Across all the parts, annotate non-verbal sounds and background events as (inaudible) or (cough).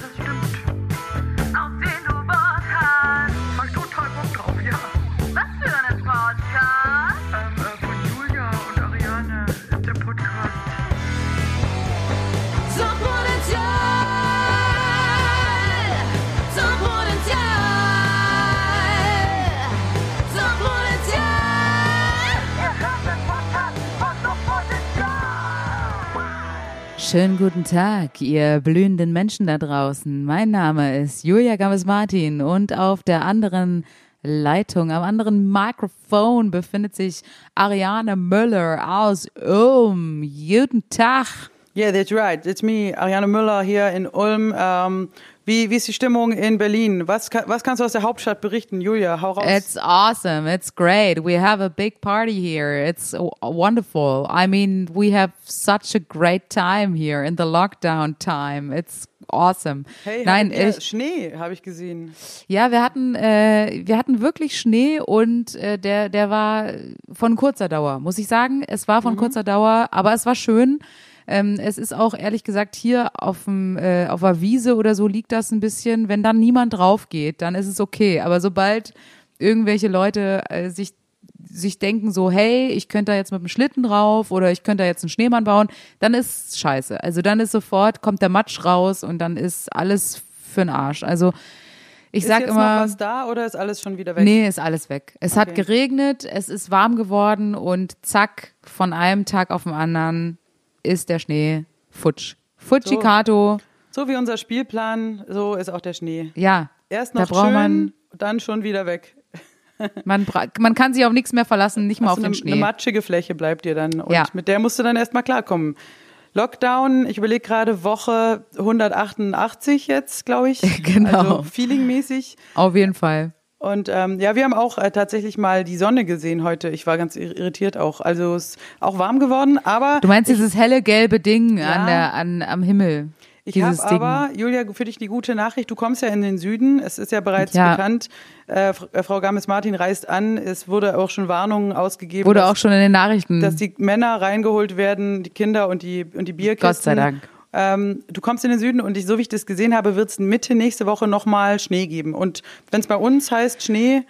das stimmt. Schönen guten Tag, ihr blühenden Menschen da draußen. Mein Name ist Julia Gammes-Martin und auf der anderen Leitung, am anderen Mikrofon befindet sich Ariane Müller aus Ulm. Guten Tag. Yeah, that's right. It's me, Ariane Müller hier in Ulm. Ähm, wie, wie ist die Stimmung in Berlin? Was, was kannst du aus der Hauptstadt berichten? Julia, hau raus. It's awesome. It's great. We have a big party here. It's wonderful. I mean, we have such a great time here in the lockdown time. It's awesome. hey, Nein, ich, Schnee habe ich gesehen. Ja, wir hatten, äh, wir hatten wirklich Schnee und äh, der, der war von kurzer Dauer, muss ich sagen. Es war von Mhm. kurzer Dauer, aber es war schön. Ähm, es ist auch ehrlich gesagt hier auf dem äh, auf der Wiese oder so liegt das ein bisschen. Wenn dann niemand drauf geht, dann ist es okay. Aber sobald irgendwelche Leute äh, sich sich denken so, hey, ich könnte da jetzt mit dem Schlitten drauf oder ich könnte da jetzt einen Schneemann bauen, dann ist scheiße. Also dann ist sofort kommt der Matsch raus und dann ist alles für'n Arsch. Also ich Ist sag jetzt immer, noch was da oder ist alles schon wieder weg? Nee, ist alles weg. Es hat Okay. geregnet, es ist warm geworden und zack, von einem Tag auf den anderen ist der Schnee futsch. Futschikato, So wie unser Spielplan, so ist auch der Schnee. ja. Erst noch braucht schön, man, dann schon wieder weg. (laughs) man, man kann sich auf nichts mehr verlassen, nicht mal auf Also den eine, eine Schnee. matschige Fläche bleibt dir dann. Und Ja. mit der musst du dann erstmal klarkommen. Lockdown, ich überlege gerade Woche 188 jetzt, glaube ich. (laughs) Genau. Also feelingmäßig. Auf jeden Fall. Und ähm, ja, wir haben auch äh, tatsächlich mal die Sonne gesehen heute. Ich war ganz ir- irritiert auch. Also es ist auch warm geworden, aber Du meinst dieses helle gelbe Ding Ja. an der, an, am Himmel? ich habe aber, Julia, für dich die gute Nachricht, du kommst ja in den Süden. Es ist ja bereits Ja. bekannt, äh, äh, Frau Games-Martin reist an. Es wurde auch schon Warnungen ausgegeben, Wurde dass, auch schon in den Nachrichten. dass die Männer reingeholt werden, die Kinder und die, und die Bierkisten. Gott sei Dank. Ähm, du kommst in den Süden und ich, so wie ich das gesehen habe, wird es Mitte nächste Woche nochmal Schnee geben. Und wenn es bei uns heißt Schnee,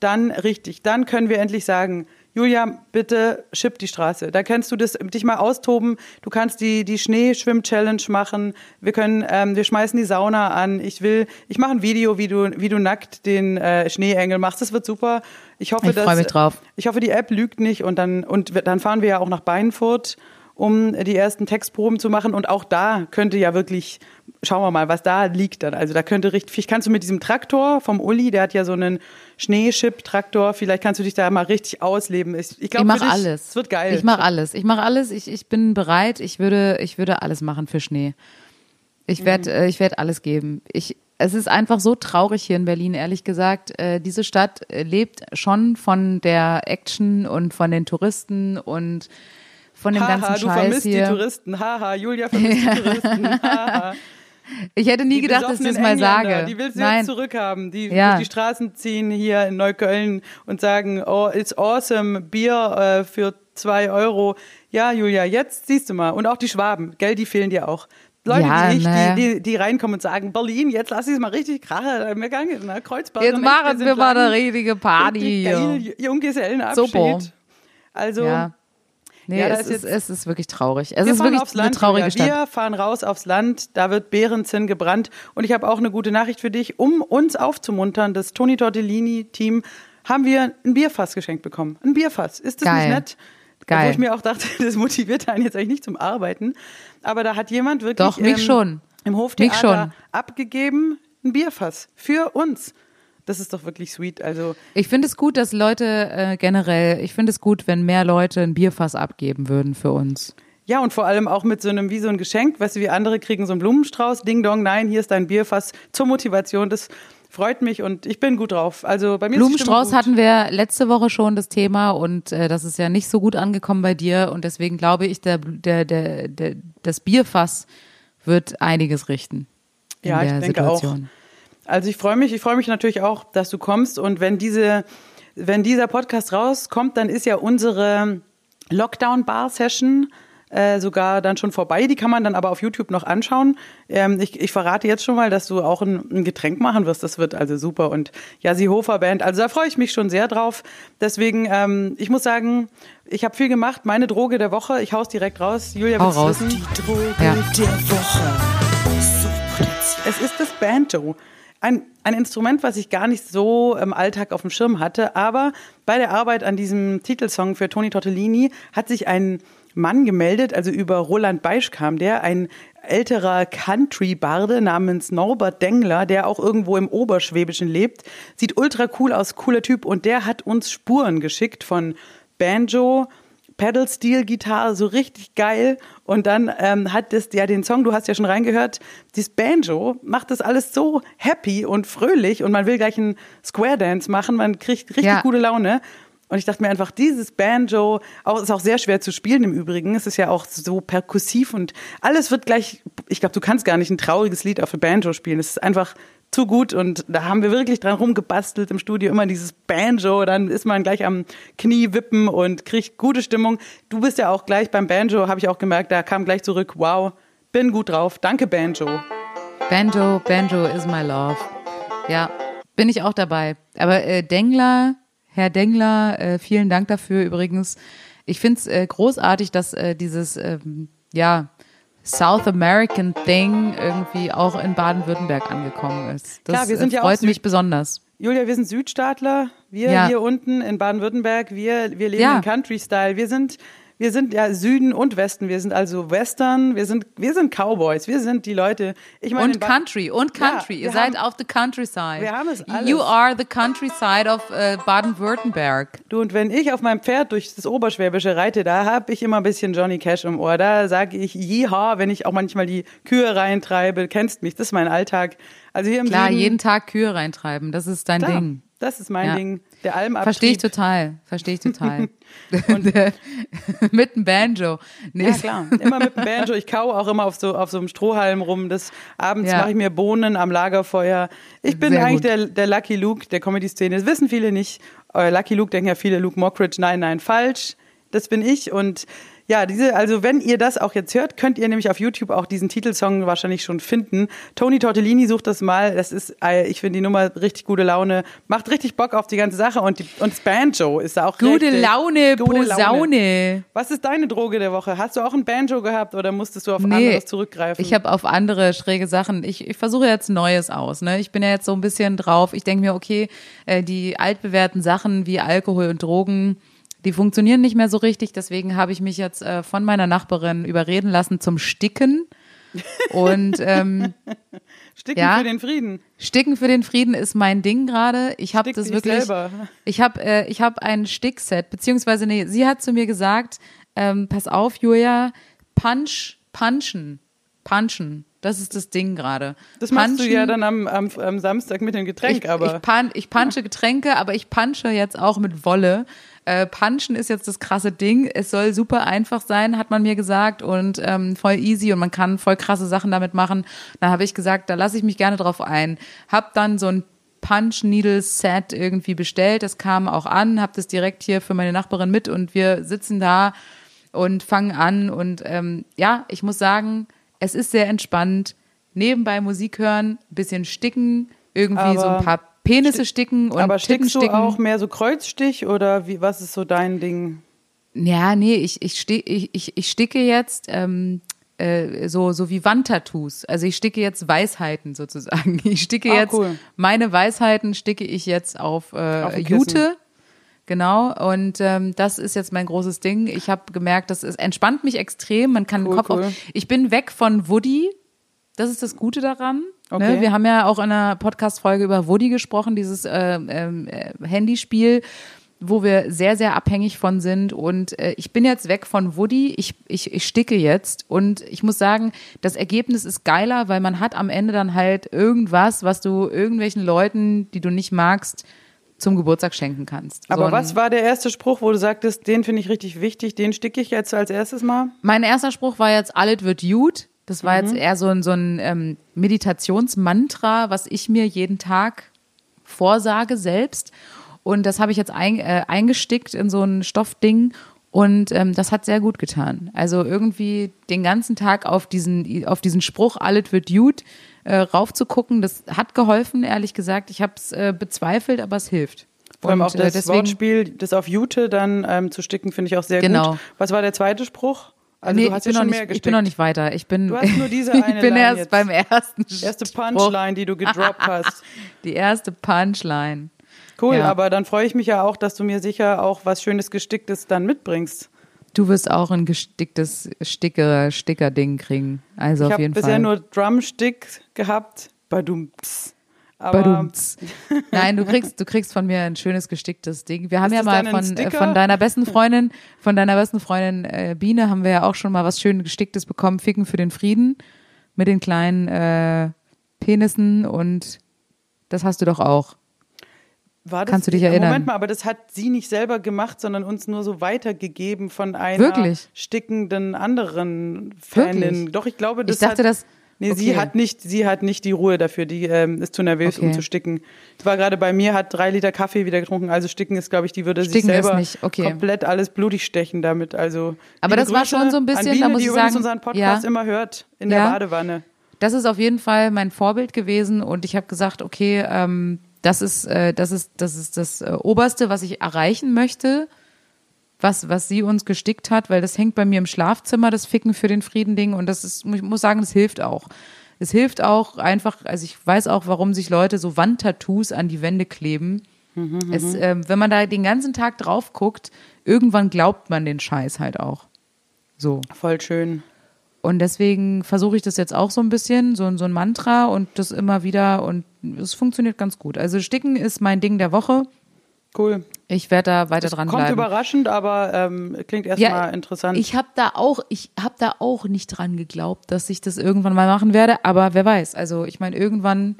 dann richtig. Dann können wir endlich sagen, Julia, bitte schipp die Straße. Da kannst du das, dich mal austoben. Du kannst die, die Schneeschwimm-Challenge machen. Wir können, ähm, wir schmeißen die Sauna an. Ich will, ich mache ein Video, wie du, wie du nackt den äh, Schneeengel machst. Das wird super. Ich hoffe, Ich dass, mich drauf. ich hoffe, die App lügt nicht und dann, und dann fahren wir ja auch nach Beinfurt, um die ersten Textproben zu machen. Und auch da könnte ja wirklich, schauen wir mal, was da liegt dann. Also da könnte richtig, vielleicht kannst du mit diesem Traktor vom Uli, der hat ja so einen Schneeschip-Traktor, vielleicht kannst du dich da mal richtig ausleben. Ich, ich ich glaube, mache alles. Es wird geil. Ich mache alles. Ich mache alles. Ich, ich bin bereit. Ich würde, ich würde alles machen für Schnee. Ich werde, Mhm. äh, ich werde alles geben. Ich, es ist einfach so traurig hier in Berlin, ehrlich gesagt. Äh, diese Stadt äh, lebt schon von der Action und von den Touristen und von dem Haha, ganzen du Scheiß vermisst hier. die Touristen. Haha, Julia vermisst die (laughs) Touristen. Haha. Ich hätte nie Die gedacht, dass ich das mal Engländer, sage. Die willst du Nein, jetzt zurückhaben, die Ja. durch die Straßen ziehen hier in Neukölln und sagen, oh, it's awesome, Bier äh, für zwei Euro. Ja, Julia, jetzt siehst du mal. Und auch die Schwaben, gell, die fehlen dir auch. Leute, Ja, die, nicht, ne. die, die, die reinkommen und sagen, Berlin, jetzt lass ich es mal richtig krachen. Wir gehen in Kreuzberg. jetzt und machen wir mal eine richtige Party. Geil, Junggesellenabschied. Super. Also, Ja. Nee, Ja, es, ist es ist wirklich traurig. Es wir ist wirklich aufs eine Land, traurige Julia. Stadt. Wir fahren raus aufs Land, da wird Bärenzinn gebrannt. Und ich habe auch eine gute Nachricht für dich. Um uns aufzumuntern, das Toni Tortellini-Team, haben wir ein Bierfass geschenkt bekommen. Ein Bierfass. Ist das Geil. nicht nett? Geil. Wo ich mir auch dachte, (laughs) das motiviert einen jetzt eigentlich nicht zum Arbeiten. Aber da hat jemand wirklich Doch, mich schon. im Mich Hoftheater schon. abgegeben, ein Bierfass für uns. Das ist doch wirklich sweet. Also Ich finde es gut, dass Leute äh, generell, ich finde es gut, wenn mehr Leute ein Bierfass abgeben würden für uns. Ja, und vor allem auch mit so einem, wie so ein Geschenk, weißt du, wie andere kriegen so einen Blumenstrauß, Ding Dong, nein, hier ist dein Bierfass zur Motivation. Das freut mich und ich bin gut drauf. Also bei mir Blumenstrauß hatten wir letzte Woche schon das Thema und äh, das ist ja nicht so gut angekommen bei dir und deswegen glaube ich, der, der, der, der, das Bierfass wird einiges richten in Ja, ich der denke Situation. Also ich freue mich, ich freue mich natürlich auch, dass du kommst und wenn diese, wenn dieser Podcast rauskommt, dann ist ja unsere Lockdown-Bar-Session äh, sogar dann schon vorbei. Die kann man dann aber auf YouTube noch anschauen. Ähm, ich, ich verrate jetzt schon mal, dass du auch ein, ein Getränk machen wirst. Das wird also super. Und ja, sie Hofer Band. Also da freue ich mich schon sehr drauf. Deswegen, ähm, ich muss sagen, ich habe viel gemacht. Meine Droge der Woche, ich hau's direkt raus. Julia, Hau willst du raus. wissen? Die Droge Ja. der Woche. Es ist das Banjo. Ein, ein Instrument, was ich gar nicht so im Alltag auf dem Schirm hatte, aber bei der Arbeit an diesem Titelsong für Toni Tortellini hat sich ein Mann gemeldet, also über Roland Beisch kam der, ein älterer Country-Barde namens Norbert Dengler, der auch irgendwo im Oberschwäbischen lebt, sieht ultra cool aus, cooler Typ und der hat uns Spuren geschickt von Banjo, Pedal Steel Gitarre, so richtig geil. Und dann ähm, hat das ja den Song, du hast ja schon reingehört, dieses Banjo macht das alles so happy und fröhlich und man will gleich einen Square Dance machen, man kriegt richtig Ja. gute Laune. Und ich dachte mir einfach, dieses Banjo, auch, ist auch sehr schwer zu spielen im Übrigen. Es ist ja auch so perkussiv und alles wird gleich, ich glaube, du kannst gar nicht ein trauriges Lied auf dem Banjo spielen. Es ist einfach zu gut und da haben wir wirklich dran rumgebastelt im Studio, immer dieses Banjo, dann ist man gleich am Knie wippen und kriegt gute Stimmung. Du bist ja auch gleich beim Banjo, habe ich auch gemerkt, da kam gleich zurück, wow, bin gut drauf, danke Banjo. Banjo, Banjo is my love. Ja, bin ich auch dabei. Aber äh, Dengler, Herr Dengler, äh, vielen Dank dafür übrigens. Ich finde es äh, großartig, dass äh, dieses, ähm, ja, South American Thing irgendwie auch in Baden-Württemberg angekommen ist. Das Klar, wir sind ja freut Süd- mich besonders. Julia, wir sind Südstaatler, wir Ja. hier unten in Baden-Württemberg, wir, wir leben Ja. in Country-Style, wir sind, wir sind ja Süden und Westen, wir sind also Western, wir sind, wir sind Cowboys, wir sind die Leute. Ich meine, Und Country, und Ja, Country. wir Ihr seid haben- auf the countryside. Wir haben es alles. You are the countryside of äh, Baden-Württemberg. Du, und wenn ich auf meinem Pferd durch das Oberschwäbische reite, da habe ich immer ein bisschen Johnny Cash im Ohr. Da sage ich Jiha, wenn ich auch manchmal die Kühe reintreibe. Kennst mich, das ist mein Alltag. Also hier im Klar, Süden, jeden Tag Kühe reintreiben, das ist dein klar, Ding. Das ist mein Ja. Ding. Der Almabtrieb. Verstehe ich total, verstehe ich total. (laughs) Und, äh, (laughs) mit dem Banjo. Nee, Ja, klar. Immer mit dem Banjo. Ich kau auch immer auf so, auf so einem Strohhalm rum. Das, abends Ja. mache ich mir Bohnen am Lagerfeuer. Ich bin Sehr eigentlich gut. der, der Lucky Luke der Comedy-Szene. Das wissen viele nicht. Äh, Lucky Luke denken ja viele Luke Mockridge. Nein, nein, falsch. Das bin ich. Und ja, diese, also wenn ihr das auch jetzt hört, könnt ihr nämlich auf YouTube auch diesen Titelsong wahrscheinlich schon finden. Tony Tortellini sucht das mal. Das ist, äh, ich finde die Nummer richtig gute Laune. Macht richtig Bock auf die ganze Sache. Und, die, und das Banjo ist da auch Gute richtig, Laune, gute Posaune. was ist deine Droge der Woche? Hast du auch ein Banjo gehabt oder musstest du auf Nee, anderes zurückgreifen? Ich habe auf andere schräge Sachen. Ich, ich versuche jetzt Neues aus. Ne? Ich bin ja jetzt so ein bisschen drauf. Ich denke mir, okay, äh, die altbewährten Sachen wie Alkohol und Drogen, die funktionieren nicht mehr so richtig. Deswegen habe ich mich jetzt äh, von meiner Nachbarin überreden lassen zum Sticken. Und ähm, (laughs) Sticken Ja. für den Frieden. Sticken für den Frieden ist mein Ding gerade. Ich habe das wirklich. selber. Ich habe äh, ich habe ein Stickset, beziehungsweise nee, sie hat zu mir gesagt, ähm, pass auf, Julia, Punch, punchen, punchen. Das ist das Ding gerade. Das machst du Punchen- ja dann am, am, am Samstag mit dem Getränk, ich, aber ich, pan, ich punche Getränke, aber ich punche jetzt auch mit Wolle. Äh, Punchen ist jetzt das krasse Ding. Es soll super einfach sein, hat man mir gesagt und ähm, voll easy und man kann voll krasse Sachen damit machen. Da habe ich gesagt, da lasse ich mich gerne drauf ein. Hab dann so ein Punch Needle Set irgendwie bestellt. Das kam auch an, hab das direkt hier für meine Nachbarin mit und wir sitzen da und fangen an und ähm, ja, ich muss sagen, es ist sehr entspannt. Nebenbei Musik hören, bisschen sticken, irgendwie so Aber ein paar Penisse sticken und aber Titten stickst du sticken. auch mehr so Kreuzstich oder wie, was ist so dein Ding? Ja, nee, ich, ich, ste ich, ich, ich sticke jetzt ähm, äh, so, so wie Wandtattoos. Also ich sticke jetzt Weisheiten sozusagen. (laughs) Ich sticke Ah, jetzt, cool. meine Weisheiten sticke ich jetzt auf, äh, Auf. Jute. Genau, und ähm, das ist jetzt mein großes Ding. Ich habe gemerkt, das ist, entspannt mich extrem. Man kann Cool, den Kopf cool. auf. Ich bin weg von Woody. Das ist das Gute daran. Okay. Ne? Wir haben ja auch in einer Podcast-Folge über Woody gesprochen, dieses äh, ähm, äh, Handyspiel, wo wir sehr, sehr abhängig von sind. Und äh, ich bin jetzt weg von Woody. Ich, ich, ich sticke jetzt. Und ich muss sagen, das Ergebnis ist geiler, weil man hat am Ende dann halt irgendwas, was du irgendwelchen Leuten, die du nicht magst, zum Geburtstag schenken kannst. Aber So was war der erste Spruch, wo du sagtest, den finde ich richtig wichtig, den sticke ich jetzt als erstes mal? Mein erster Spruch war jetzt, alles wird gut. Das war Mhm. jetzt eher so ein, so ein ähm, Meditationsmantra, was ich mir jeden Tag vorsage selbst. Und das habe ich jetzt ein, äh, eingestickt in so ein Stoffding. Und ähm, das hat sehr gut getan. Also irgendwie den ganzen Tag auf diesen, auf diesen Spruch, alles wird gut, äh, raufzugucken, das hat geholfen, ehrlich gesagt. Ich habe es äh, bezweifelt, aber es hilft. Vor allem auch das äh, deswegen- Wortspiel, das auf Jute dann ähm, zu sticken, finde ich auch sehr Genau. gut. Was war der zweite Spruch? Also nee, du hast ich, bin ja noch schon nicht, mehr ich bin noch nicht weiter. Ich bin, Du hast nur diese (laughs) ich eine bin Line erst jetzt. beim ersten Die erste. Punchline, die du gedroppt (laughs) hast. Die erste Punchline. Cool, Ja. aber dann freue ich mich ja auch, dass du mir sicher auch was Schönes Gesticktes dann mitbringst. Du wirst auch ein gesticktes Sticker, Sticker-Ding kriegen. Also ich auf habe jeden bisher Fall. nur Drumstick gehabt. Badumts. Aber. (laughs) Nein, du kriegst, du kriegst von mir ein schönes gesticktes Ding. Wir haben Ist ja mal von, äh, von deiner besten Freundin, von deiner besten Freundin äh, Biene haben wir ja auch schon mal was schön gesticktes bekommen. Ficken für den Frieden mit den kleinen äh, Penissen und das hast du doch auch. war das, Kannst du dich erinnern? Moment mal, aber das hat sie nicht selber gemacht, sondern uns nur so weitergegeben von einer Wirklich? stickenden anderen Fanin. Wirklich? Doch, ich glaube, das Ich dachte, hat, das. Nee, sie okay. hat nicht, sie hat nicht die Ruhe dafür. Die ähm, ist zu nervös, um Okay. zu sticken. Ich war gerade bei mir, hat drei Liter Kaffee wieder getrunken. Also sticken ist, glaube ich, die würde sich Sticken ist selber nicht, okay. komplett alles blutig stechen damit. Also Aber das war Grüße schon so ein bisschen, Biene, da muss die ich sagen, unseren Podcast ja. immer hört in Ja. der Badewanne. das ist auf jeden Fall mein Vorbild gewesen und ich habe gesagt, okay, ähm, das ist, äh, das ist, das ist das äh, Oberste, was ich erreichen möchte, was, was sie uns gestickt hat, weil das hängt bei mir im Schlafzimmer, das Ficken für den Frieden-Ding und das ist, ich muss sagen, das hilft auch. Es hilft auch einfach, also ich weiß auch, warum sich Leute so Wandtattoos an die Wände kleben. es, ähm, wenn man da den ganzen Tag drauf guckt, irgendwann glaubt man den Scheiß halt auch. So. Voll schön. Und deswegen versuche ich das jetzt auch so ein bisschen, so, so ein Mantra und das immer wieder und es funktioniert ganz gut. Also Sticken ist mein Ding der Woche. Cool. Ich werde da weiter Das dran kommt bleiben. überraschend, aber ähm, klingt erstmal interessant. Ich habe da auch, ich habe da auch nicht dran geglaubt, dass ich das irgendwann mal machen werde, aber wer weiß. Also ich meine, irgendwann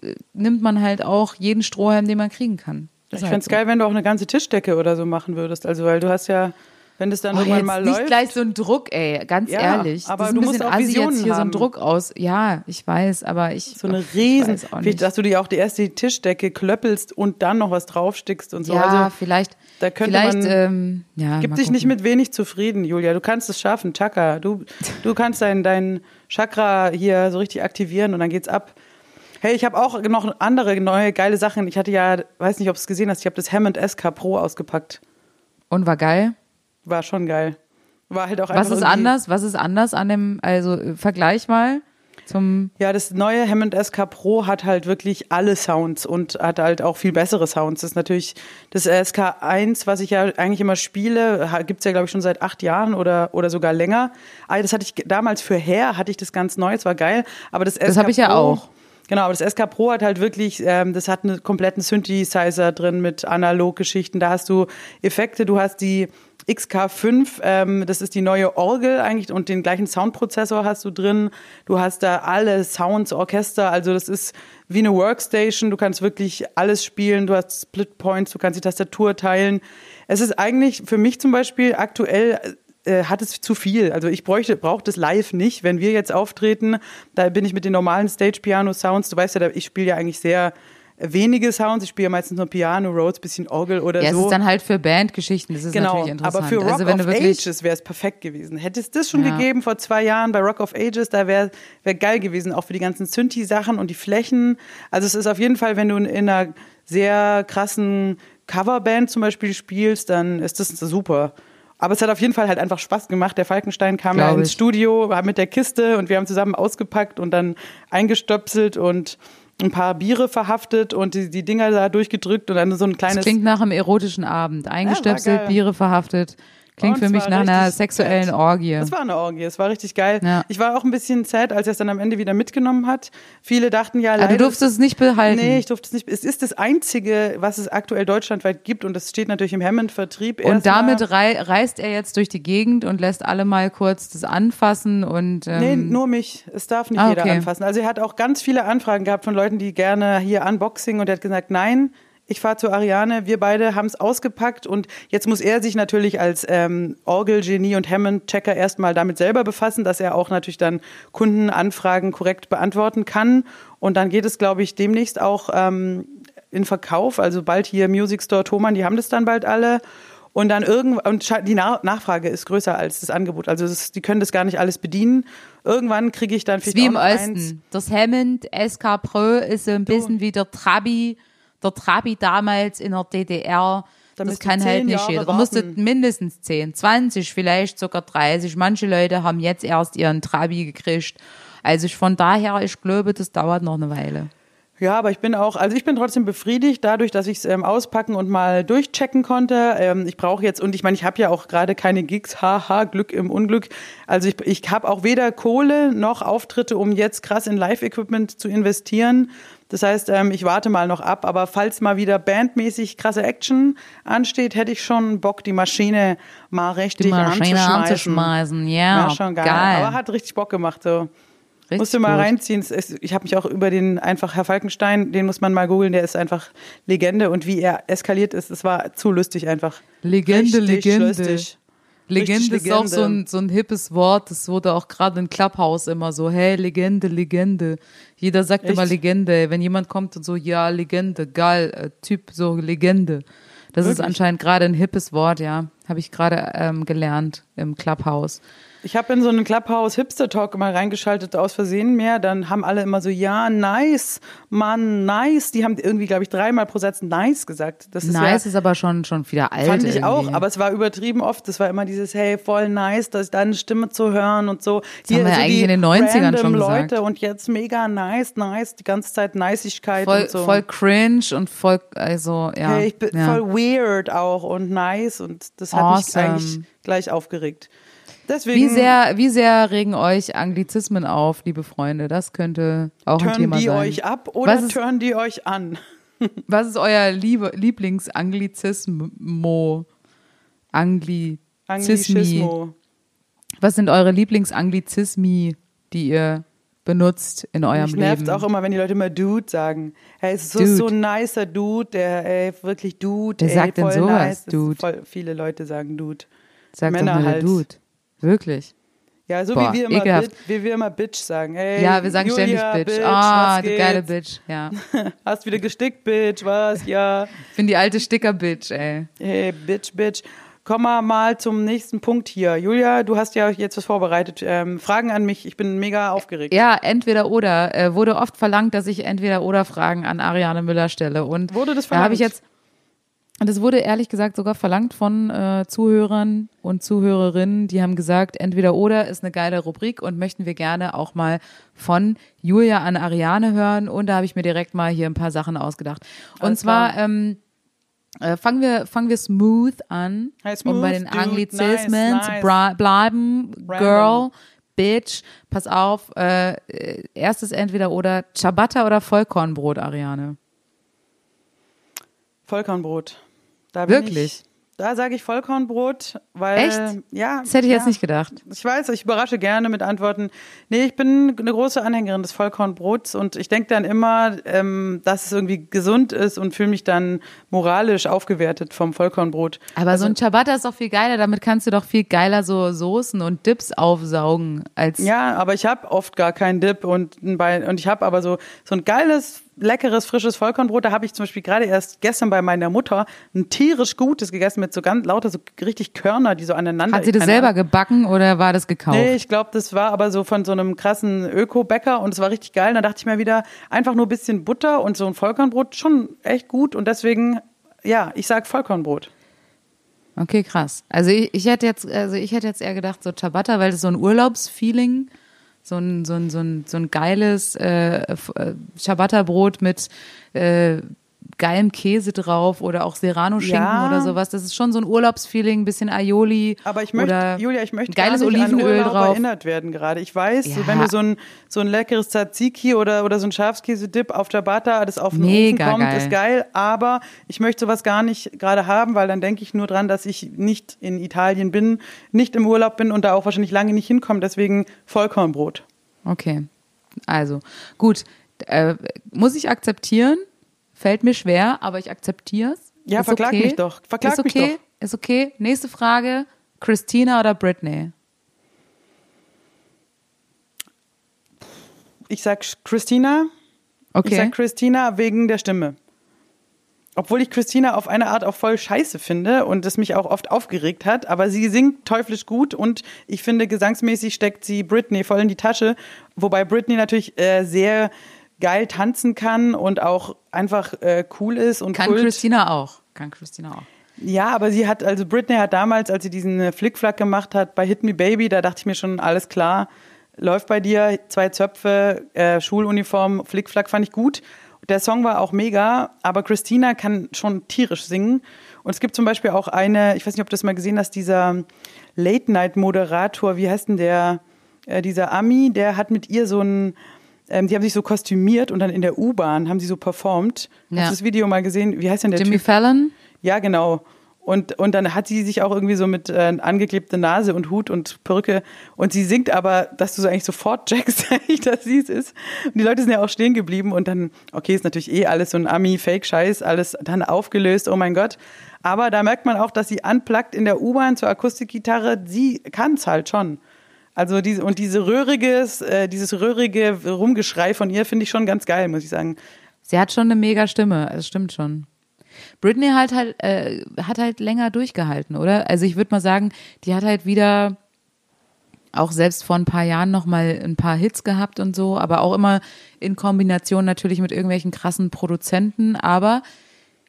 äh, nimmt man halt auch jeden Strohhalm, den man kriegen kann. Ich Ist halt fände es so. geil, wenn du auch eine ganze Tischdecke oder so machen würdest. Also, weil du hast ja, wenn das dann Oh, irgendwann mal nicht läuft. gleich so ein Druck, ey, ganz Ja, ehrlich. aber du musst auch assi Visionen jetzt hier so haben. ein Druck aus. Ja, ich weiß, aber ich so eine riesen, nicht. dass du dir auch die erste Tischdecke klöppelst und dann noch was draufstickst und so. ja, also vielleicht, da könnte vielleicht, man- ähm, ja, gib dich nicht gucken. mit wenig zufrieden, Julia. Du kannst es schaffen, Chakra. Du, du kannst dein, dein Chakra hier so richtig aktivieren und dann geht's ab. Hey, ich habe auch noch andere neue geile Sachen. Ich hatte ja, weiß nicht, ob du es gesehen hast, ich habe das Hammond SK Pro ausgepackt. Und war geil. War schon geil. War halt auch Was einfach ist irgendwie- anders? Was ist anders an dem, also äh, Vergleich mal zum, Ja, das neue Hammond SK Pro hat halt wirklich alle Sounds und hat halt auch viel bessere Sounds. Das ist natürlich das SK1, was ich ja eigentlich immer spiele, gibt's ja, glaube ich, schon seit acht Jahren oder, oder sogar länger. Ah, das hatte ich damals für Hair, hatte ich das ganz neu, es war geil. Aber das SK Das hab ich ja Pro, auch. Genau, aber das SK Pro hat halt wirklich, ähm, das hat einen kompletten Synthesizer drin mit Analoggeschichten. Da hast du Effekte, du hast die XK5, ähm, das ist die neue Orgel eigentlich und den gleichen Soundprozessor hast du drin. Du hast da alle Sounds, Orchester, also das ist wie eine Workstation. Du kannst wirklich alles spielen. Du hast Split Points, du kannst die Tastatur teilen. Es ist eigentlich für mich zum Beispiel aktuell äh, hat es zu viel. Also ich bräuchte, brauche das live nicht. Wenn wir jetzt auftreten, da bin ich mit den normalen Stage-Piano-Sounds, du weißt ja, ich spiele ja eigentlich sehr wenige Sounds. Ich spiele ja meistens nur Piano, Rhodes, bisschen Orgel oder ja, es so. ist dann halt für Bandgeschichten, das ist Genau, natürlich interessant. aber für Rock also of Ages wäre es perfekt gewesen. Hätte es das schon Ja. gegeben vor zwei Jahren bei Rock of Ages, da wäre wär geil gewesen, auch für die ganzen Synthi-Sachen und die Flächen. Also es ist auf jeden Fall, wenn du in einer sehr krassen Coverband zum Beispiel spielst, dann ist das super. Aber es hat auf jeden Fall halt einfach Spaß gemacht. Der Falkenstein kam ja ins ich. Studio war mit der Kiste und wir haben zusammen ausgepackt und dann eingestöpselt und ein paar Biere verhaftet und die, die Dinger da durchgedrückt und dann so ein das kleines klingt nach einem erotischen Abend. Eingestöpselt, geil. Biere verhaftet. Klingt Und für mich nach einer sexuellen. Orgie. Es war eine Orgie, es war richtig geil. Ja. Ich war auch ein bisschen sad, als er es dann am Ende wieder mitgenommen hat. Viele dachten ja, Aber leider. Ah, du durftest es nicht behalten. Nee, ich durfte es nicht. Es ist das einzige, was es aktuell deutschlandweit gibt und das steht natürlich im Hammond-Vertrieb. und damit rei reist er jetzt durch die Gegend und lässt alle mal kurz das anfassen und ähm, Nee, nur mich. Es darf nicht Ah, jeder okay. anfassen. Also er hat auch ganz viele Anfragen gehabt von Leuten, die gerne hier Unboxing und er hat gesagt, nein, ich fahre zu Ariane, wir beide haben es ausgepackt und jetzt muss er sich natürlich als ähm, Orgel-Genie und Hammond-Checker erstmal damit selber befassen, dass er auch natürlich dann Kundenanfragen korrekt beantworten kann. Und dann geht es, glaube ich, demnächst auch ähm, in Verkauf, also bald hier Music Store Thomann, die haben das dann bald alle. Und dann irgendwann, und die Na Nachfrage ist größer als das Angebot. Also das, die können das gar nicht alles bedienen. Irgendwann kriege ich dann vielleicht wie im Osten. eins. Das Hammond SK Pro ist so ein bisschen wie der Trabi, der Trabi damals in der DDR. Da das kann halt nicht Jahre jeder. Da musst du warten. mindestens 10, 20, vielleicht sogar 30. Manche Leute haben jetzt erst ihren Trabi gekriegt. Also ich, von daher, ich glaube, das dauert noch eine Weile. Ja, aber ich bin auch, also ich bin trotzdem befriedigt dadurch, dass ich es ähm, auspacken und mal durchchecken konnte. Ähm, ich brauche jetzt, und ich meine, ich habe ja auch gerade keine Gigs, haha, Glück im Unglück. Also ich, ich habe auch weder Kohle noch Auftritte, um jetzt krass in Live-Equipment zu investieren. Das heißt, ähm, ich warte mal noch ab, aber falls mal wieder bandmäßig krasse Action ansteht, hätte ich schon Bock, die Maschine mal richtig Die Maschine anzuschmeißen. anzuschmeißen, ja, Ja, schon geil. geil. Aber hat richtig Bock gemacht, so. Richtig Musst du mal gut. reinziehen. Ich habe mich auch über den einfach Herr Falkenstein, den muss man mal googeln, der ist einfach Legende und wie er eskaliert ist, es war zu lustig einfach. Legende, Richtig Legende. lustig. Legende Richtig ist auch so Legende. ein, so ein hippes Wort. Das wurde auch gerade in Clubhouse immer so, hey, Legende, Legende. Jeder sagt Echt? immer Legende. Wenn jemand kommt und so, ja, Legende, geil, äh, Typ, so Legende. Das ist Wirklich? anscheinend gerade ein hippes Wort, ja. Habe ich gerade ähm, gelernt im Clubhouse. Ich habe in so einen Clubhouse Hipster Talk mal reingeschaltet aus Versehen mehr, dann haben alle immer so ja, nice, Mann, nice. Die haben irgendwie glaube ich dreimal pro Satz nice gesagt. Das ist nice ja, ist aber schon, schon wieder alt. Fand ich irgendwie. auch, aber es war übertrieben oft. Das war immer dieses, hey, voll nice, dass deine Stimme zu hören und so. haben wir eigentlich in den 90ern random schon gesagt. Leute und jetzt mega nice, nice, die ganze Zeit Niceigkeit voll, und so. voll cringe und voll, also, ja. hey, ich bin ja. voll weird auch und nice und das hat mich Awesome. eigentlich gleich aufgeregt. Deswegen Wie sehr, wie sehr regen euch Anglizismen auf, liebe Freunde? Das könnte auch ein turn Thema die sein. euch ab oder Was ist- turn die euch an? (laughs) Was ist euer Liebe, Lieblingsanglizismo? Anglizismi. Anglicismo. Was sind eure Lieblingsanglizismi, die ihr benutzt in eurem Mich nervt Leben? auch immer, wenn die Leute immer Dude sagen. Hey, es ist so, so ein nicer Dude, der, ey, wirklich Dude. Wer ey, sagt denn voll sowas, nice. Dude? Voll, viele Leute sagen Dude. Sagt Männer doch mal der halt. Dude. Wirklich? Ja, so Boah, wie, wir immer ekelhaft. Bit, wie wir immer Bitch sagen. Ey, ja, wir sagen Julia, ständig Bitch. Bitch Ah, was du geile? Bitch. Ja. (laughs) Hast wieder gestickt, Bitch, was? Ja. Ich bin die alte Sticker-Bitch, ey. Hey, Bitch, Bitch. Kommen wir mal zum nächsten Punkt hier. Julia, du hast ja jetzt was vorbereitet. Ähm, Fragen an mich. Ich bin mega aufgeregt. Ja, entweder oder. Äh, wurde oft verlangt, dass ich entweder oder Fragen an Ariane Müller stelle. Und Wurde das da habe ich verlangt? jetzt, und das wurde ehrlich gesagt sogar verlangt von äh, Zuhörern und Zuhörerinnen, die haben gesagt, entweder oder ist eine geile Rubrik und möchten wir gerne auch mal von Julia an Ariane hören. Und da habe ich mir direkt mal hier ein paar Sachen ausgedacht. Und Alles zwar klar. ähm, äh, fangen wir fangen wir smooth an, Hey, smooth, um bei den dude, Anglizismen nice, zu nice. bleiben. Random. Girl, Bitch, pass auf. Äh, äh, erstes entweder oder Ciabatta oder Vollkornbrot, Ariane. Vollkornbrot. Da Wirklich? Ich, da sage ich Vollkornbrot, weil. Echt? Ja. Das hätte ich ja. jetzt nicht gedacht. Ich weiß, ich überrasche gerne mit Antworten. Nee, ich bin eine große Anhängerin des Vollkornbrots und ich denke dann immer, ähm, dass es irgendwie gesund ist und fühle mich dann moralisch aufgewertet vom Vollkornbrot. Aber so ein Ciabatta ist doch viel geiler. Damit kannst du doch viel geiler so Soßen und Dips aufsaugen als Ja, aber ich habe oft gar keinen Dip und, ein Bein, und ich habe aber so, so ein geiles, leckeres, frisches Vollkornbrot. Da habe ich zum Beispiel gerade erst gestern bei meiner Mutter ein tierisch gutes gegessen mit so ganz lauter, so richtig Körner, die so aneinander. Hat sie das selber Ahnung. gebacken oder war das gekauft? Nee, ich glaube, das war aber so von so einem krassen Öko-Bäcker und es war richtig geil. Da dachte ich mir wieder, einfach nur ein bisschen Butter und so ein Vollkornbrot, schon echt gut. Und deswegen, ja, ich sag Vollkornbrot. Okay, krass. Also ich, ich hätte jetzt, also ich hätte jetzt eher gedacht so Ciabatta, weil das so ein Urlaubsfeeling, so ein so ein so ein so ein geiles äh, äh, Ciabatta-Brot mit äh, geilem Käse drauf oder auch Serrano-Schinken Ja. oder sowas. Das ist schon so ein Urlaubsfeeling, ein bisschen Aioli Aber ich möchte, Julia, ich möchte geiles gar nicht Olivenöl an drauf. erinnert werden gerade. Ich weiß, Ja. wenn du so ein, so ein leckeres Tzatziki oder, oder so ein Schafskäse-Dip auf Ciabatta, das auf den Mega Ofen kommt, geil. ist geil. Aber ich möchte sowas gar nicht gerade haben, weil dann denke ich nur dran, dass ich nicht in Italien bin, nicht im Urlaub bin und da auch wahrscheinlich lange nicht hinkomme. Deswegen Vollkornbrot. Okay. Also, gut. Äh, muss ich akzeptieren? Fällt mir schwer, aber ich akzeptiere es. Ja, Ist verklag okay. mich doch. Verklag ist mich okay. doch. Ist okay. Nächste Frage. Christina oder Britney? Ich sag Christina. Ich Okay. sag Christina wegen der Stimme. obwohl ich Christina auf eine Art auch voll scheiße finde und es mich auch oft aufgeregt hat, aber sie singt teuflisch gut und ich finde, gesangsmäßig steckt sie Britney voll in die Tasche, wobei Britney natürlich äh, sehr geil tanzen kann und auch einfach äh, cool ist und Kann Kult. Christina auch. Kann Christina auch. Ja, aber sie hat, also Britney hat damals, als sie diesen äh, Flickflack gemacht hat bei Hit Me Baby, da dachte ich mir schon, alles klar, läuft bei dir, zwei Zöpfe, äh, Schuluniform, Flickflack fand ich gut. Der Song war auch mega, aber Christina kann schon tierisch singen. Und es gibt zum Beispiel auch eine, ich weiß nicht, ob du das mal gesehen hast, dieser Late-Night-Moderator, wie heißt denn der, äh, dieser Ami, der hat mit ihr so ein, ähm, die haben sich so kostümiert und dann in der U-Bahn haben sie so performt. Ja. Hast du das Video mal gesehen? Wie heißt denn der Jimmy Typ? Fallon? Ja, genau. Und, und dann hat sie sich auch irgendwie so mit äh, angeklebter Nase und Hut und Perücke. Und sie singt aber, dass du so eigentlich sofort (laughs) checkst, dass sie es ist. Und die Leute sind ja auch stehen geblieben. Und dann, okay, ist natürlich eh alles so ein Ami-Fake-Scheiß, alles dann aufgelöst, oh mein Gott. Aber da merkt man auch, dass sie unplugged in der U-Bahn zur Akustikgitarre, sie kann es halt schon. Also diese, und diese röhriges, äh, dieses röhrige Rumgeschrei von ihr finde ich schon ganz geil, muss ich sagen. Sie hat schon eine mega Stimme, das stimmt schon. Britney halt halt äh, hat halt länger durchgehalten, oder? Also ich würde mal sagen, die hat halt wieder auch selbst vor ein paar Jahren noch mal ein paar Hits gehabt und so, aber auch immer in Kombination natürlich mit irgendwelchen krassen Produzenten, aber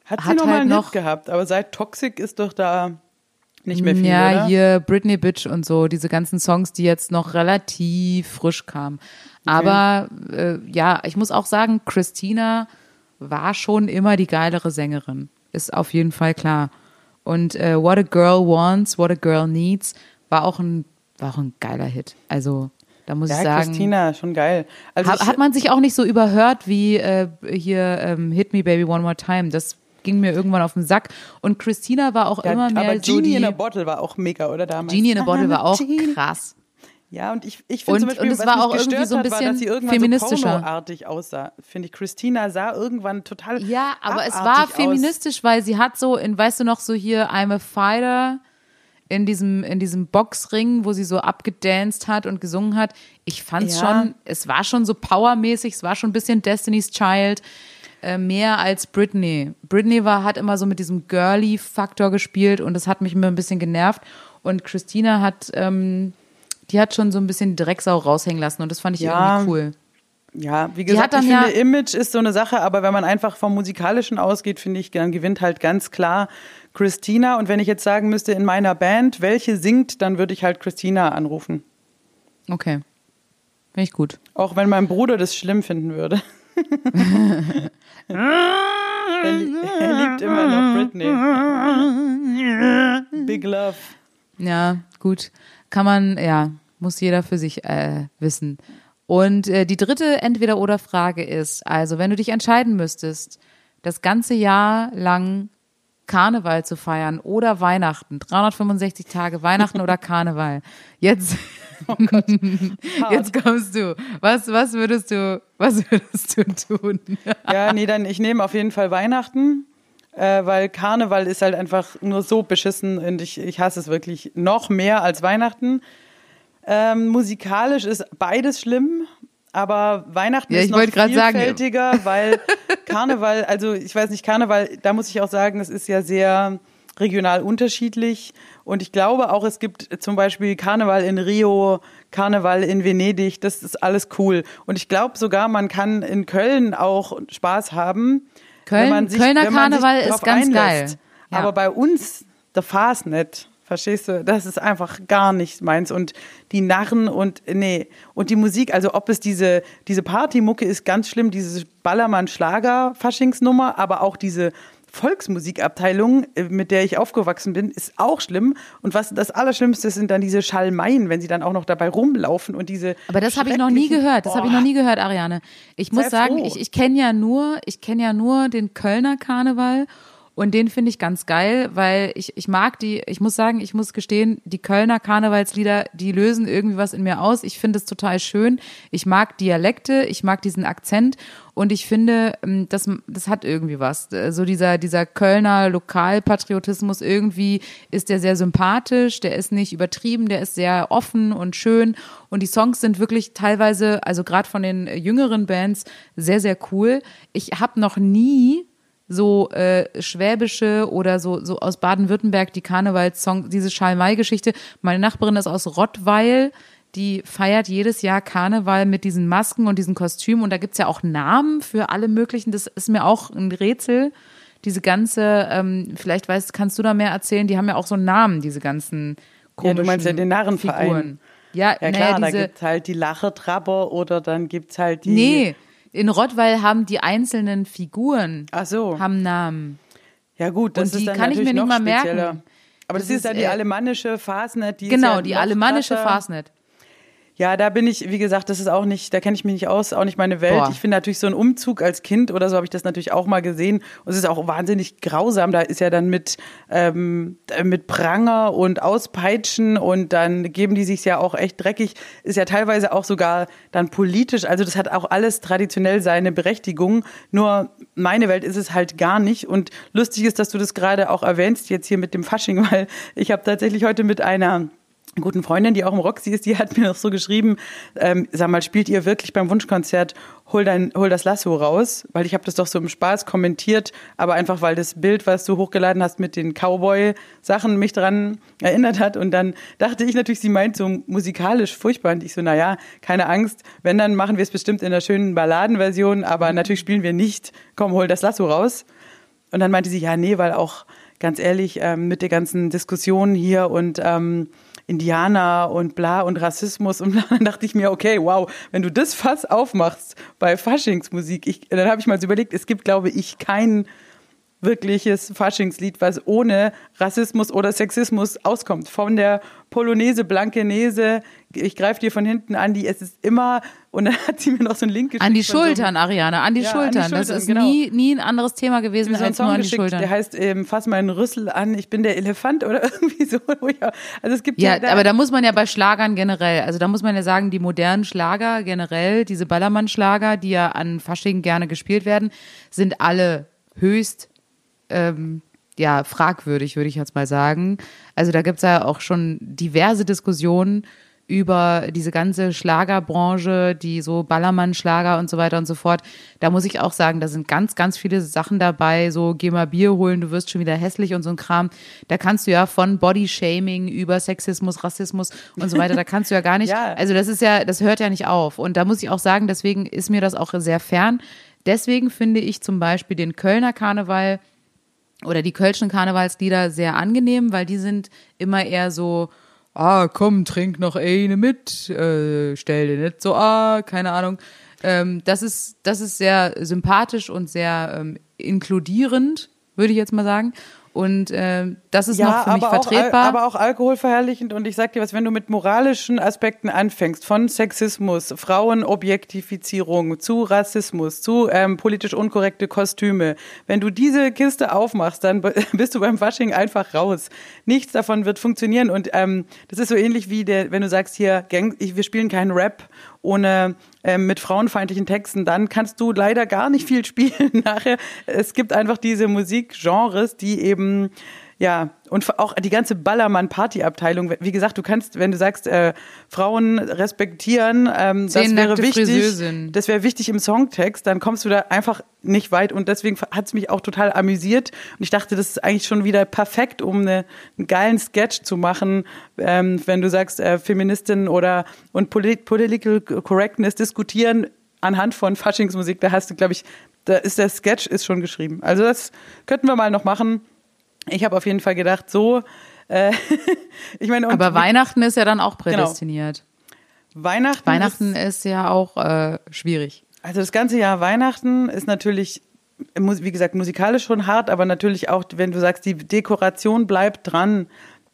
Hat, sie Hat noch mal halt einen noch- Hit gehabt, aber seit Toxic ist doch da nicht mehr viel, ja, oder? hier Britney Bitch und so, diese ganzen Songs, die jetzt noch relativ frisch kamen. Aber äh, ja, ich muss auch sagen, Christina war schon immer die geilere Sängerin. Ist auf jeden Fall klar. Und äh, What a Girl Wants, What a Girl Needs war auch ein, war auch ein geiler Hit. Also da muss Ja, ich sagen. Christina, schon geil. Also Hat, hat man sich auch nicht so überhört wie äh, hier ähm, Hit Me Baby One More Time. Das ging mir irgendwann auf den Sack. Und Christina war auch ja, immer mehr aber so Genie die in a Bottle war auch mega, oder damals? Genie in a Bottle war auch Genie. krass. Ja, und ich, ich finde zum Beispiel, und es was war mich auch irgendwie so ein hat, war, bisschen dass sie irgendwann feministischer. so pornoartig aussah. Finde ich, Christina sah irgendwann total Ja, aber es war abartig feministisch, weil sie hat so in, weißt du noch, so hier I'm a Fighter in diesem, in diesem Boxring, wo sie so abgedanced hat und gesungen hat. Ich fand's Ja. schon, es war schon so powermäßig, es war schon ein bisschen Destiny's Child, äh, mehr als Britney. Britney war, hat immer so mit diesem Girly-Faktor gespielt und das hat mich immer ein bisschen genervt. Und Christina hat, ähm, die hat schon so ein bisschen Drecksau raushängen lassen und das fand ich Ja. irgendwie cool. Ja, wie gesagt, ich finde, ja- Image ist so eine Sache, aber wenn man einfach vom Musikalischen ausgeht, finde ich, dann gewinnt halt ganz klar Christina. Und wenn ich jetzt sagen müsste, in meiner Band, welche singt, dann würde ich halt Christina anrufen. Okay. Finde ich gut. Auch wenn mein Bruder das schlimm finden würde. Er, er liebt immer noch Britney. Big Love. Ja, gut. Kann man, ja, muss jeder für sich äh, wissen. Und äh, die dritte Entweder-Oder-Frage ist, also wenn du dich entscheiden müsstest, das ganze Jahr lang Karneval zu feiern oder Weihnachten, 365 Tage Weihnachten oder Karneval. Jetzt, (laughs) jetzt kommst du. Was, was würdest du, was würdest du tun? (laughs) Ja, nee, dann ich nehme auf jeden Fall Weihnachten, äh, weil Karneval ist halt einfach nur so beschissen und ich, ich hasse es wirklich noch mehr als Weihnachten. Ähm, musikalisch ist beides schlimm, aber Weihnachten Ja, ist noch grad sagen. vielfältiger, weil Karneval, also ich weiß nicht, Karneval, da muss ich auch sagen, es ist ja sehr regional unterschiedlich und ich glaube auch, es gibt zum Beispiel Karneval in Rio, Karneval in Venedig, das ist alles cool und ich glaube sogar, man kann in Köln auch Spaß haben. Köln- wenn man sich, Kölner wenn man sich Karneval ist ganz einlässt. geil. Ja. Aber bei uns, der Fast nicht. Verstehst du? Das ist einfach gar nicht meins. Und die Narren und, nee. Und die Musik, also ob es diese, diese Partymucke ist ganz schlimm, diese Ballermann-Schlager-Faschingsnummer, aber auch diese Volksmusikabteilung, äh, mit der ich aufgewachsen bin, ist auch schlimm. Und was das Allerschlimmste sind dann diese Schalmeien, wenn sie dann auch noch dabei rumlaufen und diese. Aber das habe ich noch nie gehört. Das habe ich noch nie gehört, Ariane. Ich muss sagen, froh. ich, ich kenne ja nur, ich kenne ja nur den Kölner Karneval und den finde ich ganz geil, weil ich, ich mag die, ich muss sagen, ich muss gestehen, die Kölner Karnevalslieder, die lösen irgendwie was in mir aus. Ich finde es total schön. Ich mag Dialekte, ich mag diesen Akzent und ich finde, ähm, das, das hat irgendwie was. So dieser, dieser Kölner Lokalpatriotismus, irgendwie ist der sehr sympathisch, der ist nicht übertrieben, der ist sehr offen und schön und die Songs sind wirklich teilweise, also gerade von den jüngeren Bands, sehr, sehr cool. Ich habe noch nie so äh, schwäbische oder so so aus Baden-Württemberg die Karnevalssong, diese Schalmei-Geschichte. Meine Nachbarin ist aus Rottweil, die feiert jedes Jahr Karneval mit diesen Masken und diesen Kostümen und da gibt's ja auch Namen für alle möglichen. Das ist mir auch ein Rätsel. Diese ganze, ähm, vielleicht weißt, kannst du da mehr erzählen? Die haben ja auch so Namen, diese ganzen Ja, komischen du meinst ja den Narrenverein. Figuren. Ja, Ja naja, klar, da diese, gibt's halt die Lachetrapper oder dann gibt's halt die. Nee, in Rottweil haben die einzelnen Figuren Ach so. haben Namen. Ja gut, das Und die ist dann kann ich mir nicht mal merken. spezieller. Aber das, Das ist ja ist, die äh, alemannische Fasnet. Die ist Genau, ja die alemannische krasser. Ja, da bin ich, wie gesagt, das ist auch nicht, da kenne ich mich nicht aus, auch nicht meine Welt. Boah. Ich finde natürlich so ein Umzug als Kind oder so habe ich das natürlich auch mal gesehen. Und es ist auch wahnsinnig grausam. Da ist ja dann mit, ähm, mit Pranger und Auspeitschen und dann geben die sich ja auch echt dreckig. Ist ja teilweise auch sogar dann politisch. Also das hat auch alles traditionell seine Berechtigung. Nur meine Welt ist es halt gar nicht. Und lustig ist, dass du das gerade auch erwähnst jetzt hier mit dem Fasching, (laughs) weil ich habe tatsächlich heute mit einer guten Freundin, die auch im Roxy ist, die hat mir noch so geschrieben, ähm, sag mal, spielt ihr wirklich beim Wunschkonzert Hol, dein, hol das Lasso raus? Weil ich habe das doch so im Spaß kommentiert, aber einfach, weil das Bild, was du hochgeladen hast mit den Cowboy-Sachen, mich dran erinnert hat. Und dann dachte ich natürlich, sie meint so musikalisch furchtbar. Und ich so, naja, keine Angst, wenn, dann machen wir es bestimmt in einer schönen Balladenversion, aber natürlich spielen wir nicht, komm, hol das Lasso raus. Und dann meinte sie, ja, nee, weil auch ganz ehrlich, ähm, mit der ganzen Diskussion hier und ähm, Indianer und bla und Rassismus und (laughs) dann dachte ich mir, okay, wow, wenn du das Fass aufmachst bei Faschingsmusik, ich, dann habe ich mal so überlegt, es gibt, glaube ich, kein wirkliches Faschingslied, was ohne Rassismus oder Sexismus auskommt. Von der Polonaise, Blankenese, ich greife dir von hinten an, die es ist immer, und dann (laughs) hat sie mir noch so einen Link geschickt. An die von so Schultern, Ariane, an die, Ja, an die Schultern. Das Schultern, ist genau. nie, nie ein anderes Thema gewesen so als nur an die geschickt, Schultern. der heißt ähm, Fass meinen Rüssel an, ich bin der Elefant oder (laughs) irgendwie so. Also es gibt Ja, ja, aber da muss man ja bei Schlagern generell, also da muss man ja sagen, die modernen Schlager generell, diese Ballermann-Schlager, die ja an Fasching gerne gespielt werden, sind alle höchst ähm, ja, fragwürdig, würde ich jetzt mal sagen. Also da gibt's ja auch schon diverse Diskussionen über diese ganze Schlagerbranche, die so Ballermann-Schlager und so weiter und so fort. Da muss ich auch sagen, da sind ganz, ganz viele Sachen dabei, so geh mal Bier holen, du wirst schon wieder hässlich und so ein Kram. Da kannst du ja von Bodyshaming über Sexismus, Rassismus und so weiter, da kannst du ja gar (laughs) nicht, Ja. also das ist ja, das hört ja nicht auf. Und da muss ich auch sagen, deswegen ist mir das auch sehr fern. Deswegen finde ich zum Beispiel den Kölner Karneval oder die kölschen Karnevalslieder sehr angenehm, weil die sind immer eher so, ah, komm, trink noch eine mit, äh, stell dir nicht so, ah, keine Ahnung. Ähm, das ist, das ist sehr sympathisch und sehr ähm, inkludierend, würde ich jetzt mal sagen. Und ähm, das ist noch für mich auch, vertretbar. Al- aber auch alkoholverherrlichend. Und ich sag dir was, wenn du mit moralischen Aspekten anfängst, von Sexismus, Frauenobjektifizierung zu Rassismus, zu ähm, politisch unkorrekte Kostüme, wenn du diese Kiste aufmachst, dann (laughs) bist du beim Fasching einfach raus. Nichts davon wird funktionieren. Und ähm, das ist so ähnlich wie der, wenn du sagst hier, Gang, ich, wir spielen keinen Rap ohne ähm, mit frauenfeindlichen Texten, dann kannst du leider gar nicht viel spielen (laughs) nachher. Es gibt einfach diese Musikgenres, die eben ja, und auch die ganze Ballermann-Party-Abteilung. Wie gesagt, du kannst, wenn du sagst, äh, Frauen respektieren, ähm, das wäre wichtig. Friseusen. Das wäre wichtig im Songtext, dann kommst du da einfach nicht weit. Und deswegen hat es mich auch total amüsiert. Und ich dachte, das ist eigentlich schon wieder perfekt, um eine, einen geilen Sketch zu machen, ähm, wenn du sagst, äh, Feministin oder und Polit Political Correctness diskutieren anhand von Faschingsmusik. Da hast du, glaube ich, da ist der Sketch ist schon geschrieben. Also das könnten wir mal noch machen. Ich habe auf jeden Fall gedacht, so. Äh, (laughs) ich meine, aber Weihnachten ist ja dann auch prädestiniert. Weihnachten, Weihnachten Ist, ist ja auch äh, schwierig. also das ganze Jahr Weihnachten ist natürlich, wie gesagt, musikalisch schon hart, aber natürlich auch, wenn du sagst, die Dekoration bleibt dran,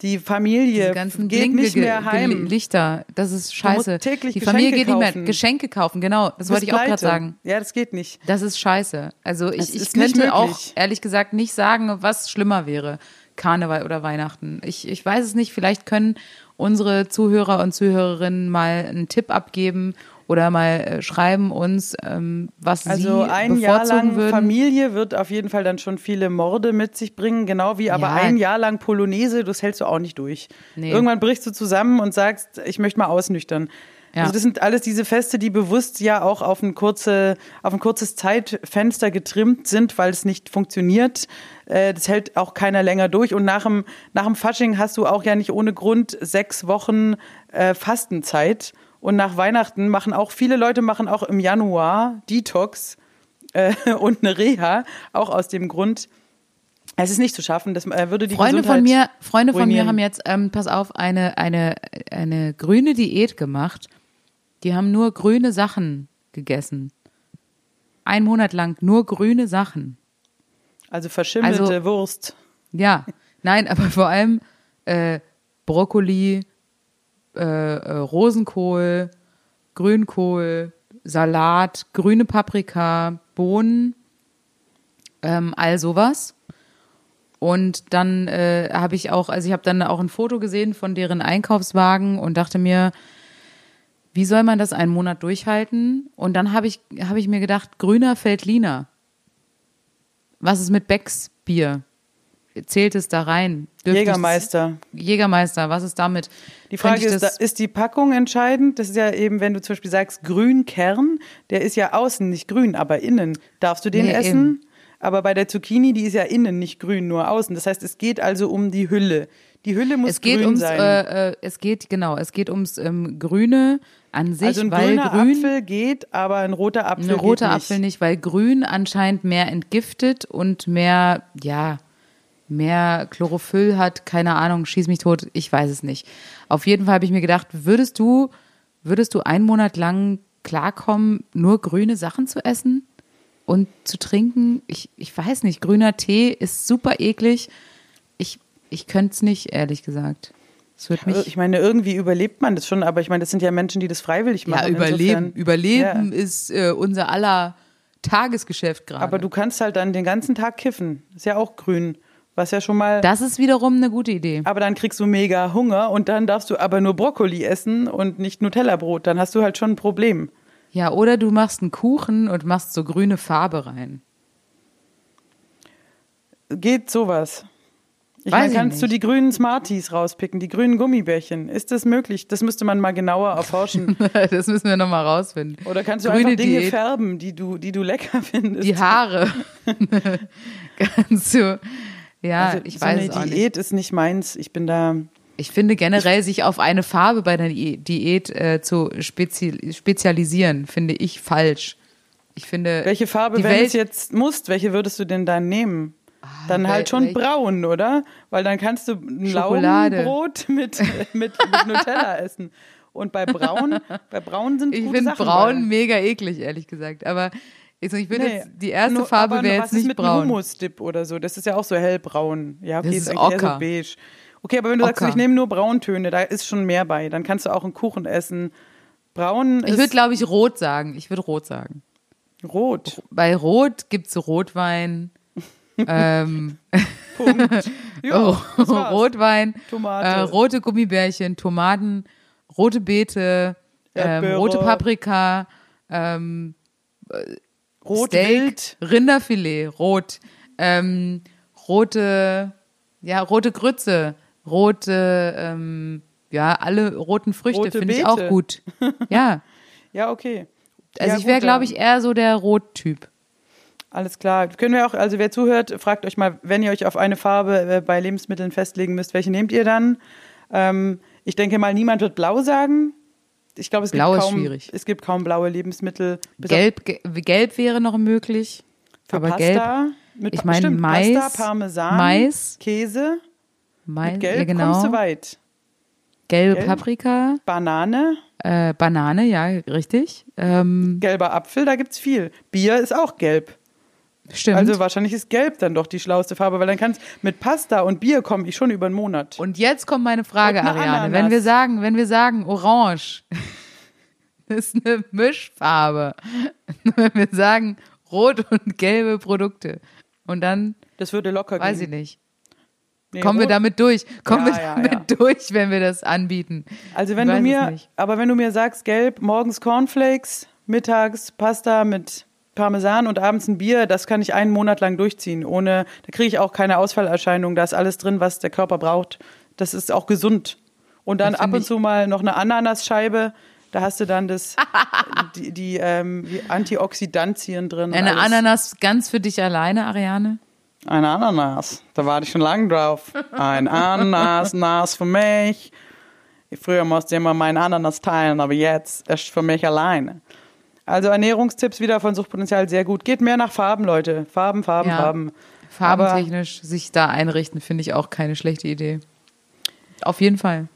die Familie geht Blinke nicht mehr heim. Lichter, das ist scheiße. täglich Die Familie Geschenke geht nicht kaufen. mehr Geschenke kaufen, genau. Das wollte ich auch gerade sagen. Ja, das geht nicht. Das ist scheiße. Also ich, ich nicht könnte auch ehrlich gesagt nicht sagen, was schlimmer wäre. Karneval oder Weihnachten. Ich, ich weiß es nicht. Vielleicht können unsere Zuhörer und Zuhörerinnen mal einen Tipp abgeben oder mal äh, schreiben uns, ähm, was Also sie ein Jahr lang würden. Familie wird auf jeden Fall dann schon viele Morde mit sich bringen, genau wie aber Ja. ein Jahr lang Polonaise, das hältst du auch nicht durch. Nee. Irgendwann brichst du zusammen und sagst, ich möchte mal ausnüchtern. Ja. Also das sind alles diese Feste, die bewusst ja auch auf ein, kurze, auf ein kurzes Zeitfenster getrimmt sind, weil es nicht funktioniert. Äh, Das hält auch keiner länger durch. Und nach dem, nach dem Fasching hast du auch ja nicht ohne Grund sechs Wochen äh, Fastenzeit. Und nach Weihnachten machen auch viele Leute machen auch im Januar Detox äh, (laughs) und eine Reha, auch aus dem Grund, es ist nicht zu schaffen. Das äh, würde die Freunde Gesundheit von mir, Freunde von mir haben jetzt, ähm, pass auf, eine, eine, eine grüne Diät gemacht. Die haben nur grüne Sachen gegessen. Ein Monat lang nur grüne Sachen. Also verschimmelte Also- Wurst. Ja, nein, aber vor allem äh, Brokkoli, äh, äh, Rosenkohl, Grünkohl, Salat, grüne Paprika, Bohnen, ähm, all sowas. Und dann äh, habe ich auch, also ich habe dann auch ein Foto gesehen von deren Einkaufswagen und dachte mir, wie soll man das einen Monat durchhalten? Und dann habe ich, habe ich mir gedacht, grüner Feldliner. Was ist mit Becks Bier? Zählt es da rein? Dürfte ich das- Jägermeister. Jägermeister, was ist damit? Die Frage ist, ist die Packung entscheidend? Das ist ja eben, wenn du zum Beispiel sagst, Grünkern, der ist ja außen nicht grün, aber innen. Darfst du den Nee, essen? eben. Aber bei der Zucchini, die ist ja innen nicht grün, nur außen. Das heißt, es geht also um die Hülle. Die Hülle muss es geht grün ums, sein. äh, äh, es geht genau, es geht ums ähm, Grüne an sich, also ein weil grüner Grün, Apfel geht, aber ein roter Apfel ein roter geht nicht. Apfel nicht, weil Grün anscheinend mehr entgiftet und mehr, ja, mehr Chlorophyll hat. Keine Ahnung, schieß mich tot, ich weiß es nicht. Auf jeden Fall habe ich mir gedacht, würdest du, würdest du einen Monat lang klarkommen, nur grüne Sachen zu essen und zu trinken? Ich, ich weiß nicht, grüner Tee ist super eklig. Ich, ich könnte es nicht, ehrlich gesagt. Mich Ich meine, irgendwie überlebt man das schon, aber ich meine, das sind ja Menschen, die das freiwillig machen. Ja, überleben. Insofern- Überleben Ja. ist äh, unser aller Tagesgeschäft gerade. Aber du kannst halt dann den ganzen Tag kiffen. Ist ja auch grün. Was ja schon mal. das ist wiederum eine gute Idee. aber dann kriegst du mega Hunger und dann darfst du aber nur Brokkoli essen und nicht Nutella-Brot. Dann hast du halt schon ein Problem. Ja, oder du machst einen Kuchen und machst so grüne Farbe rein. Geht sowas? Ich Weiß meine, ich kannst du nicht. die grünen Smarties rauspicken, die grünen Gummibärchen? Ist das möglich? Das müsste man mal genauer erforschen. (laughs) das müssen wir nochmal rausfinden. Oder kannst du Grüne einfach Dinge Diät. färben, die du, die du lecker (laughs) findest? Die Haare. (laughs) Kannst du. Ja, also, ich so weiß eine es auch nicht. Diät ist nicht meins. Ich bin da. Ich finde generell, sich auf eine Farbe bei der Di- Diät äh, zu spezi spezialisieren, finde ich falsch. Ich finde, Welche Farbe, wenn Welt, du es jetzt musst, welche würdest du denn dann nehmen? Dann halt schon braun, oder? Weil dann kannst du ein. Laugenbrot (laughs) mit, mit, mit Nutella essen. Und bei braun, bei braun sind Ich finde braun bei. mega eklig, ehrlich gesagt. Aber ich, so, ich würde Nee, jetzt, die erste nur- Farbe wäre was jetzt ist nicht mit braun. Humusdip oder so? Das ist ja auch so hellbraun. Ja, okay, Das ist ist eigentlich so beige. Okay, aber wenn du sagst, Ocker. ich nehme nur Brauntöne, da ist schon mehr bei. Dann kannst du auch einen Kuchen essen. Braun Ich ist würde, glaube ich, rot sagen. Ich würde rot sagen. rot. Bei Rot gibt's Rotwein. (laughs) ähm, (laughs) Punkt. (laughs) Ja, oh. Rotwein, Tomate. Äh, rote Gummibärchen, Tomaten, rote Beete, ähm, rote Paprika, ähm, Rot Steak, wild. Rinderfilet, rot, ähm, rote, ja, rote Grütze, rote, ähm, ja, alle roten Früchte finde ich auch gut. Ja, (laughs) Ja, okay. also Ja, ich wäre, glaube ich, eher so der Rottyp. Alles klar. Können wir auch, also wer zuhört, fragt euch mal, wenn ihr euch auf eine Farbe äh, bei Lebensmitteln festlegen müsst, welche nehmt ihr dann? Ähm, ich denke mal, niemand wird blau sagen. Ich glaube, es gibt Blau ist kaum, schwierig. es gibt kaum blaue Lebensmittel. Gelb, ge gelb wäre noch möglich. für aber Pasta. gelb, Mit ich meine Mais, Pasta, Parmesan, Mais, Käse. Mais, Mit Gelb ja, genau. kommst du weit. Gelbe Gelb. Paprika, Banane, äh, Banane, ja, richtig. Ähm, gelber Apfel, da gibt's viel. Bier ist auch gelb. Stimmt. Also wahrscheinlich ist gelb dann doch die schlauste Farbe, weil dann kannst mit Pasta und Bier komme ich schon über einen Monat. Und jetzt kommt meine Frage, Ariane. Ananas. Wenn wir sagen, wenn wir sagen Orange (laughs) ist eine Mischfarbe. (laughs) wenn wir sagen Rot und gelbe Produkte. Und dann, Das würde locker weiß ich gehen. nicht. Nee, Kommen wir rot- damit durch? Kommen Ja, wir ja, damit ja. (laughs) durch, wenn wir das anbieten? Also wenn Ich du weiß mir, aber wenn du mir sagst, gelb, morgens Cornflakes, mittags Pasta mit Parmesan und abends ein Bier, das kann ich einen Monat lang durchziehen. Ohne, da kriege ich auch keine Ausfallerscheinungen. Da ist alles drin, was der Körper braucht. Das ist auch gesund. Und dann ab und zu mal noch eine Ananasscheibe. Da hast du dann das, (laughs) die, die ähm, wie Antioxidantien drin. Eine alles. Ananas ganz für dich alleine, Ariane? Ein Ananas. Da warte ich schon lange drauf. Ein Ananas, Nas für mich. Früher musste ich immer meinen Ananas teilen, aber jetzt ist für mich alleine. Also Ernährungstipps wieder von Suchtpotenzial sehr gut. Geht mehr nach Farben, Leute. Farben, Farben, Ja. Farben. Aber Farbentechnisch sich da einrichten, finde ich auch keine schlechte Idee. Auf jeden Fall.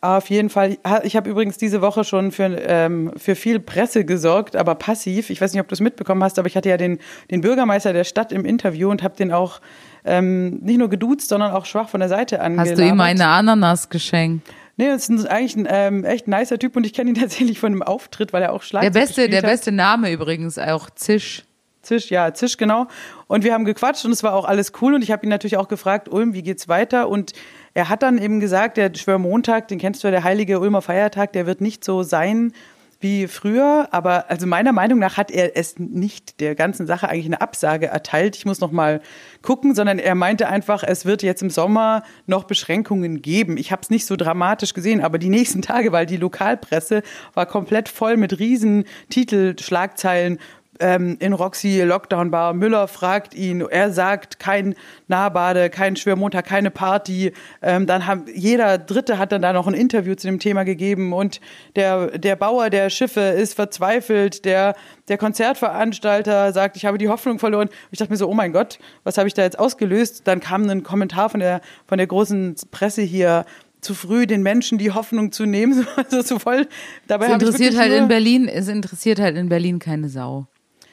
Auf jeden Fall. Ich habe übrigens diese Woche schon für, ähm, für viel Presse gesorgt, aber passiv. Ich weiß nicht, ob du es mitbekommen hast, aber ich hatte ja den, den Bürgermeister der Stadt im Interview und habe den auch ähm, nicht nur geduzt, sondern auch schwach von der Seite angelabert. Hast du ihm eine Ananas geschenkt? Nee, das ist ein- eigentlich ein ähm, echt nicer Typ und ich kenne ihn (laughs) tatsächlich von einem Auftritt, weil er auch Der Schlagzeug beste, gespielt der hat. beste Name übrigens, auch Zisch. Zisch, ja, Zisch, genau. Und wir haben gequatscht und es war auch alles cool. Und ich habe ihn natürlich auch gefragt, Ulm, wie geht's weiter? Und er hat dann eben gesagt, der Schwörmontag, den kennst du ja, der heilige Ulmer Feiertag, der wird nicht so sein wie früher. Aber also meiner Meinung nach hat er es nicht der ganzen Sache eigentlich eine Absage erteilt. Ich muss noch mal gucken, sondern er meinte einfach, es wird jetzt im Sommer noch Beschränkungen geben. Ich habe es nicht so dramatisch gesehen, aber die nächsten Tage, weil die Lokalpresse war komplett voll mit riesen Titelschlagzeilen ähm, in Roxy Lockdown Bar. Müller fragt ihn, er sagt kein Nahbade, kein Schwörmontag, keine Party. Ähm, dann haben jeder Dritte hat dann da noch ein Interview zu dem Thema gegeben und der der Bauer der Schiffe ist verzweifelt. Der der Konzertveranstalter sagt, ich habe die Hoffnung verloren. Ich dachte mir so, oh mein Gott, was habe ich da jetzt ausgelöst? Dann kam ein Kommentar von der von der großen Presse hier zu früh den Menschen die Hoffnung zu nehmen, (laughs) also so voll. Dabei Es interessiert halt in Berlin, es interessiert halt in Berlin keine Sau.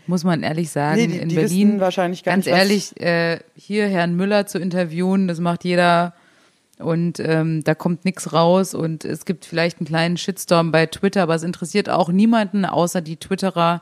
Muss man ehrlich sagen. Nee, die- in die Berlin, wahrscheinlich gar ganz nicht, ehrlich, äh, hier Herrn Müller zu interviewen, das macht jeder und ähm, da kommt nichts raus und es gibt vielleicht einen kleinen Shitstorm bei Twitter, aber es interessiert auch niemanden außer die Twitterer Ja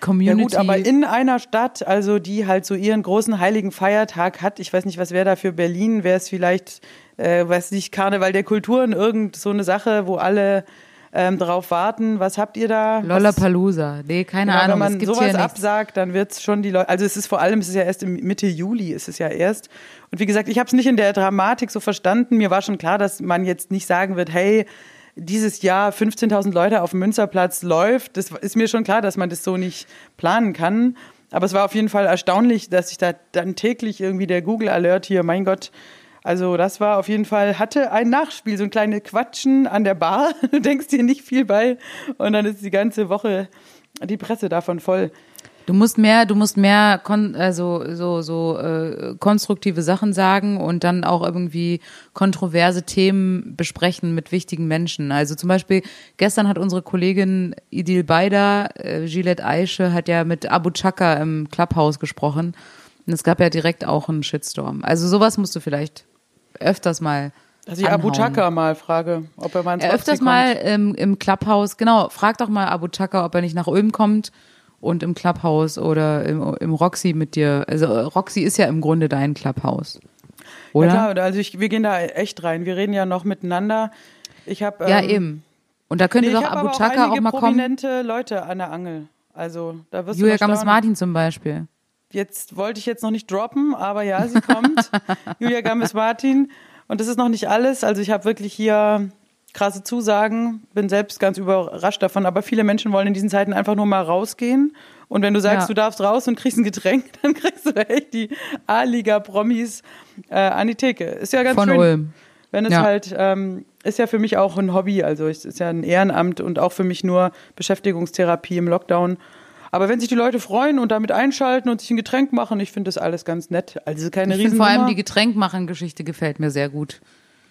Community. gut, aber in einer Stadt, also die halt so ihren großen heiligen Feiertag hat, ich weiß nicht, was wäre da für Berlin, wäre es vielleicht, äh, weiß nicht, Karneval der Kulturen, irgend so eine Sache, wo alle ähm, drauf warten. Was habt ihr da? Lollapalooza. Nee, keine Genau, Ahnung, wenn man es gibt sowas absagt, dann wird's schon die Leute. Also es ist vor allem, es ist ja erst im Mitte Juli, ist es ja erst. Und wie gesagt, ich habe es nicht in der Dramatik so verstanden. Mir war schon klar, dass man jetzt nicht sagen wird, hey, dieses Jahr 15.000 Leute auf dem Münsterplatz läuft. Das ist mir schon klar, dass man das so nicht planen kann. Aber es war auf jeden Fall erstaunlich, dass ich da dann täglich irgendwie der Google Alert hier, mein Gott, also das war auf jeden Fall, hatte ein Nachspiel, so ein kleine Quatschen an der Bar. (laughs) Du denkst dir nicht viel bei und dann ist die ganze Woche die Presse davon voll. Du musst mehr, du musst mehr kon also so so äh, konstruktive Sachen sagen und dann auch irgendwie kontroverse Themen besprechen mit wichtigen Menschen. Also zum Beispiel gestern hat unsere Kollegin Idil Beider, äh, Gillette Aische, hat ja mit Abu Chaka im Clubhouse gesprochen und es gab ja direkt auch einen Shitstorm. Also sowas musst du vielleicht öfters mal Dass ich Abu. Chaka mal frage, ob er mal ins Er öfters Roxy mal kommt. im, im Clubhouse, genau, frag doch mal Abu Chaka, ob er nicht nach Ulm kommt und im Clubhouse oder im, im Roxy mit dir. Also Roxy ist ja im Grunde dein Clubhouse. Oder? Ja klar, also ich, wir gehen da echt rein. Wir reden ja noch miteinander. Ich habe Ja, ähm, eben. Und da könnte Nee, doch Abu auch Chaka auch, einige mal kommen. prominente Leute an der Angel. Also da wirst Julia staunen. Gammes-Martin zum Beispiel. Jetzt wollte ich jetzt noch nicht droppen, aber ja, sie kommt. (laughs) Julia Gammes-Martin. Und das ist noch nicht alles. Also ich habe wirklich hier krasse Zusagen. Bin selbst ganz überrascht davon. Aber viele Menschen wollen in diesen Zeiten einfach nur mal rausgehen. Und wenn du sagst, Ja. du darfst raus und kriegst ein Getränk, (laughs) dann kriegst du echt die A-Liga-Promis äh, an die Theke. Ist ja ganz Von schön. Ulm. Wenn es Ja. halt, ähm, ist ja für mich auch ein Hobby, also es ist ja ein Ehrenamt und auch für mich nur Beschäftigungstherapie im Lockdown. Aber wenn sich die Leute freuen und damit einschalten und sich ein Getränk machen, ich finde das alles ganz nett. Also keine Ich finde vor allem die Getränkmachen-Geschichte gefällt mir sehr gut.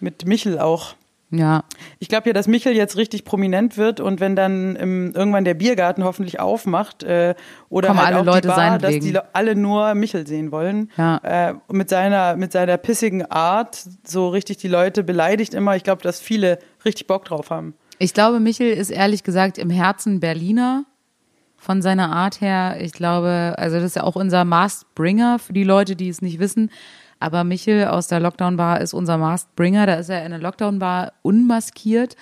Mit Michel auch. Ja. Ich glaube ja, dass Michel jetzt richtig prominent wird und wenn dann im, irgendwann der Biergarten hoffentlich aufmacht äh, oder Kommen halt alle auch Leute die Bar, dass die Le- alle nur Michel sehen wollen. Ja. Äh, und mit seiner mit seiner pissigen Art so richtig die Leute beleidigt immer. Ich glaube, dass viele richtig Bock drauf haben. Ich glaube, Michel ist ehrlich gesagt im Herzen Berliner von seiner Art her. Ich glaube, also das ist ja auch unser Masked Bringer für die Leute, die es nicht wissen. Aber Michel aus der Lockdown Bar ist unser Masked Bringer. Da ist er in der Lockdown Bar unmaskiert.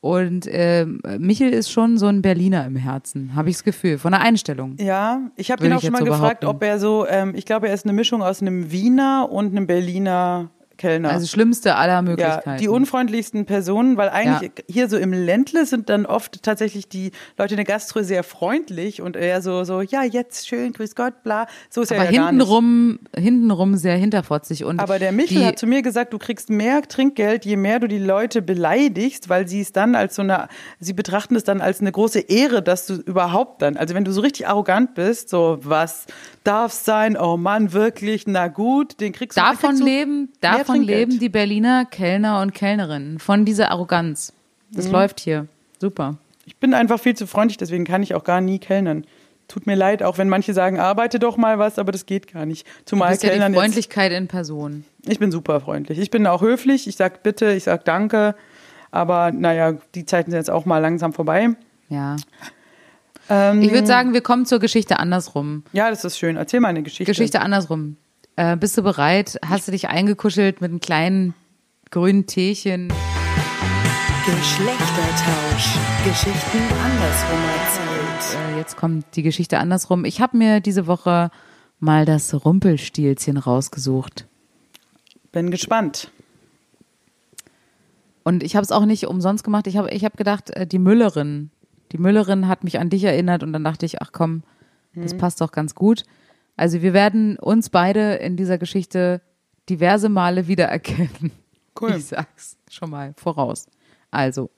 Und ähm, Michel ist schon so ein Berliner im Herzen, habe ich das Gefühl, von der Einstellung. Ja, ich habe ihn auch schon mal so gefragt, behaupten. ob er so, ähm, ich glaube, er ist eine Mischung aus einem Wiener und einem Berliner Kellner. Also schlimmste aller ja, Möglichkeiten. die unfreundlichsten Personen, weil eigentlich hier so im Ländle sind dann oft tatsächlich die Leute in der Gastro sehr freundlich und eher so, so, ja, jetzt schön, grüß Gott, bla. So ist aber ja, ja gar nicht. hintenrum, hintenrum sehr hinterfotzig. Und Aber der Michel hat zu mir gesagt, du kriegst mehr Trinkgeld, je mehr du die Leute beleidigst, weil sie es dann als so eine, sie betrachten es dann als eine große Ehre, dass du überhaupt dann, also wenn du so richtig arrogant bist, so was darf's sein, oh Mann, wirklich, na gut, den kriegst du davon du leben, mehr davon Trinkgeld. leben die Berliner Kellner und Kellnerinnen. Von dieser Arroganz. Das Mhm. läuft hier. Super. Ich bin einfach viel zu freundlich, deswegen kann ich auch gar nie kellnern. Tut mir leid, auch wenn manche sagen, arbeite doch mal was, aber das geht gar nicht. Du Zumal bist ja die Kellnern jetzt, Freundlichkeit in Person. ich bin super freundlich. Ich bin auch höflich, ich sag bitte, ich sag danke, aber naja, die Zeiten sind jetzt auch mal langsam vorbei. Ja. Ähm, Ich würde sagen, wir kommen zur Geschichte andersrum. ja, das ist schön. Erzähl mal eine Geschichte. Geschichte andersrum. Äh, bist du bereit? Hast du dich eingekuschelt mit einem kleinen grünen Teechen? Geschlechtertausch. Geschichten andersrum erzählt. Äh, jetzt kommt die Geschichte andersrum. Ich habe mir diese Woche mal das Rumpelstilzchen rausgesucht. Bin gespannt. Und ich habe es auch nicht umsonst gemacht. Ich habe ich hab gedacht, äh, die Müllerin, die Müllerin hat mich an dich erinnert und dann dachte ich, ach komm, das passt doch ganz gut. Also wir werden uns beide in dieser Geschichte diverse Male wiedererkennen. Cool. Ich sag's schon mal voraus. Also.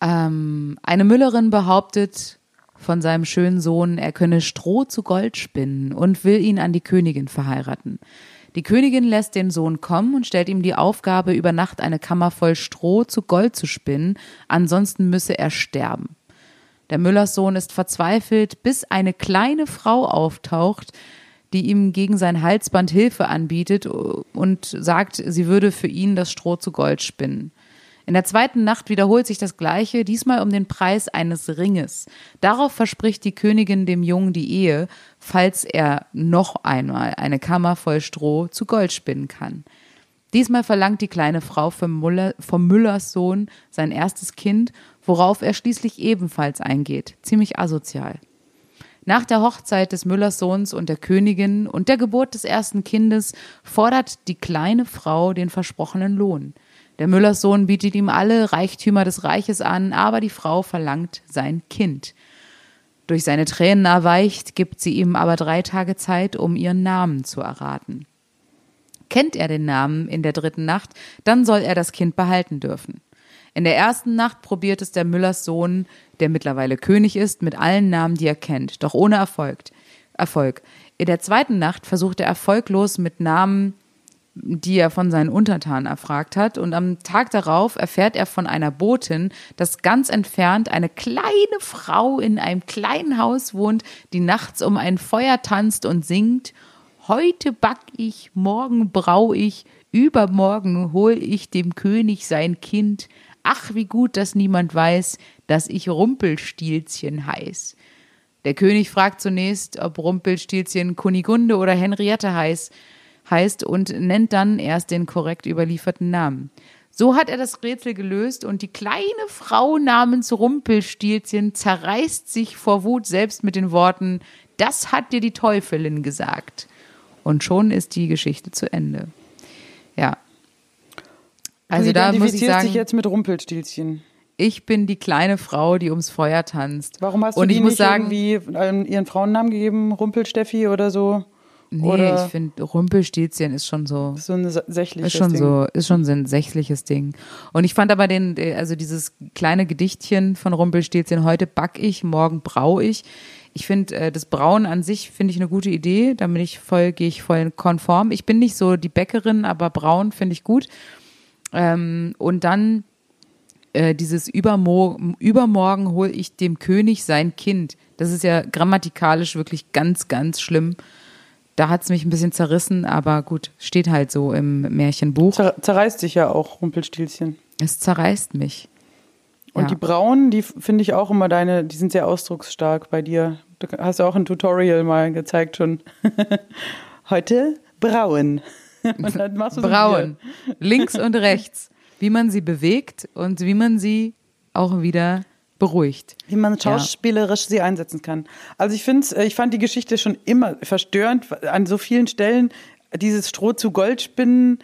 Ähm, eine Müllerin behauptet von seinem schönen Sohn, er könne Stroh zu Gold spinnen und will ihn an die Königin verheiraten. Die Königin lässt den Sohn kommen und stellt ihm die Aufgabe, über Nacht eine Kammer voll Stroh zu Gold zu spinnen, ansonsten müsse er sterben. Der Müllerssohn ist verzweifelt, bis eine kleine Frau auftaucht, die ihm gegen sein Halsband Hilfe anbietet und sagt, sie würde für ihn das Stroh zu Gold spinnen. In der zweiten Nacht wiederholt sich das Gleiche, diesmal um den Preis eines Ringes. Darauf verspricht die Königin dem Jungen die Ehe, falls er noch einmal eine Kammer voll Stroh zu Gold spinnen kann. Diesmal verlangt die kleine Frau vom, Müller, vom Müllers Sohn sein erstes Kind, worauf er schließlich ebenfalls eingeht. Ziemlich asozial. Nach der Hochzeit des Müllers Sohns und der Königin und der Geburt des ersten Kindes fordert die kleine Frau den versprochenen Lohn. Der Müllers Sohn bietet ihm alle Reichtümer des Reiches an, aber die Frau verlangt sein Kind. Durch seine Tränen erweicht, gibt sie ihm aber drei Tage Zeit, um ihren Namen zu erraten. Kennt er den Namen in der dritten Nacht, dann soll er das Kind behalten dürfen. In der ersten Nacht probiert es der Müllers Sohn, der mittlerweile König ist, mit allen Namen, die er kennt, doch ohne Erfolg. Erfolg. In der zweiten Nacht versucht er erfolglos mit Namen, die er von seinen Untertanen erfragt hat, und am Tag darauf erfährt er von einer Botin, dass ganz entfernt eine kleine Frau in einem kleinen Haus wohnt, die nachts um ein Feuer tanzt und singt Heute back ich, morgen brau ich, übermorgen hol ich dem König sein Kind. Ach, wie gut, dass niemand weiß, dass ich Rumpelstilzchen heiß. Der König fragt zunächst, ob Rumpelstilzchen Kunigunde oder Henriette heiß, heißt und nennt dann erst den korrekt überlieferten Namen. So hat er das Rätsel gelöst und die kleine Frau namens Rumpelstilzchen zerreißt sich vor Wut selbst mit den Worten, das hat dir die Teufelin gesagt. Und schon ist die Geschichte zu Ende. Ja. Also da muss ich sagen, dich jetzt mit Rumpelstilzchen. ich bin die kleine Frau, die ums Feuer tanzt. Warum hast du Und die ich muss sagen, irgendwie ihren Frauennamen gegeben? Rumpelsteffi oder so? nee, oder ich finde Rumpelstilzchen ist schon so so ein sächliches ist schon Ding. so ist schon so ein sächliches Ding. Und ich fand aber den also dieses kleine Gedichtchen von Rumpelstilzchen heute back ich, morgen brau ich. Ich finde äh, das Brauen an sich finde ich eine gute Idee, damit ich voll gehe ich voll konform. Ich bin nicht so die Bäckerin, aber braun finde ich gut. Ähm, und dann äh, dieses Übermo übermorgen hole ich dem König sein Kind. Das ist ja grammatikalisch wirklich ganz, ganz schlimm. Da hat es mich ein bisschen zerrissen, aber gut, steht halt so im Märchenbuch. Zer zerreißt sich ja auch Rumpelstilzchen. Es zerreißt mich. Und Ja. die braunen, die finde ich auch immer deine, die sind sehr ausdrucksstark bei dir. Du hast ja auch ein Tutorial mal gezeigt schon. (laughs) Heute braun. (laughs) Braun. Links und rechts. Wie man sie bewegt und wie man sie auch wieder beruhigt. Wie man schauspielerisch sie einsetzen kann. Also ich finde, ich fand die Geschichte schon immer verstörend an so vielen Stellen. dieses Stroh zu Gold spinnen,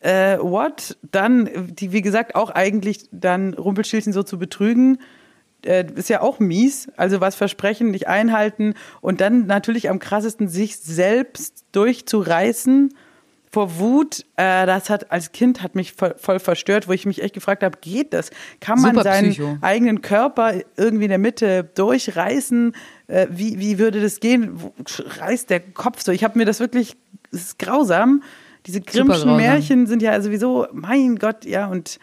äh, what? Dann, die, wie gesagt, auch eigentlich dann Rumpelstilzchen so zu betrügen, äh, ist ja auch mies. Also was versprechen, nicht einhalten und dann natürlich am krassesten sich selbst durchzureißen vor Wut. Äh, das hat als Kind hat mich voll, voll verstört, wo ich mich echt gefragt habe, geht das? Kann man seinen eigenen Körper irgendwie in der Mitte durchreißen? Äh, wie, wie würde das gehen? Reißt der Kopf so? Ich habe mir das wirklich, es ist grausam. Diese Grimmschen. Märchen sind ja sowieso, mein Gott, ja, und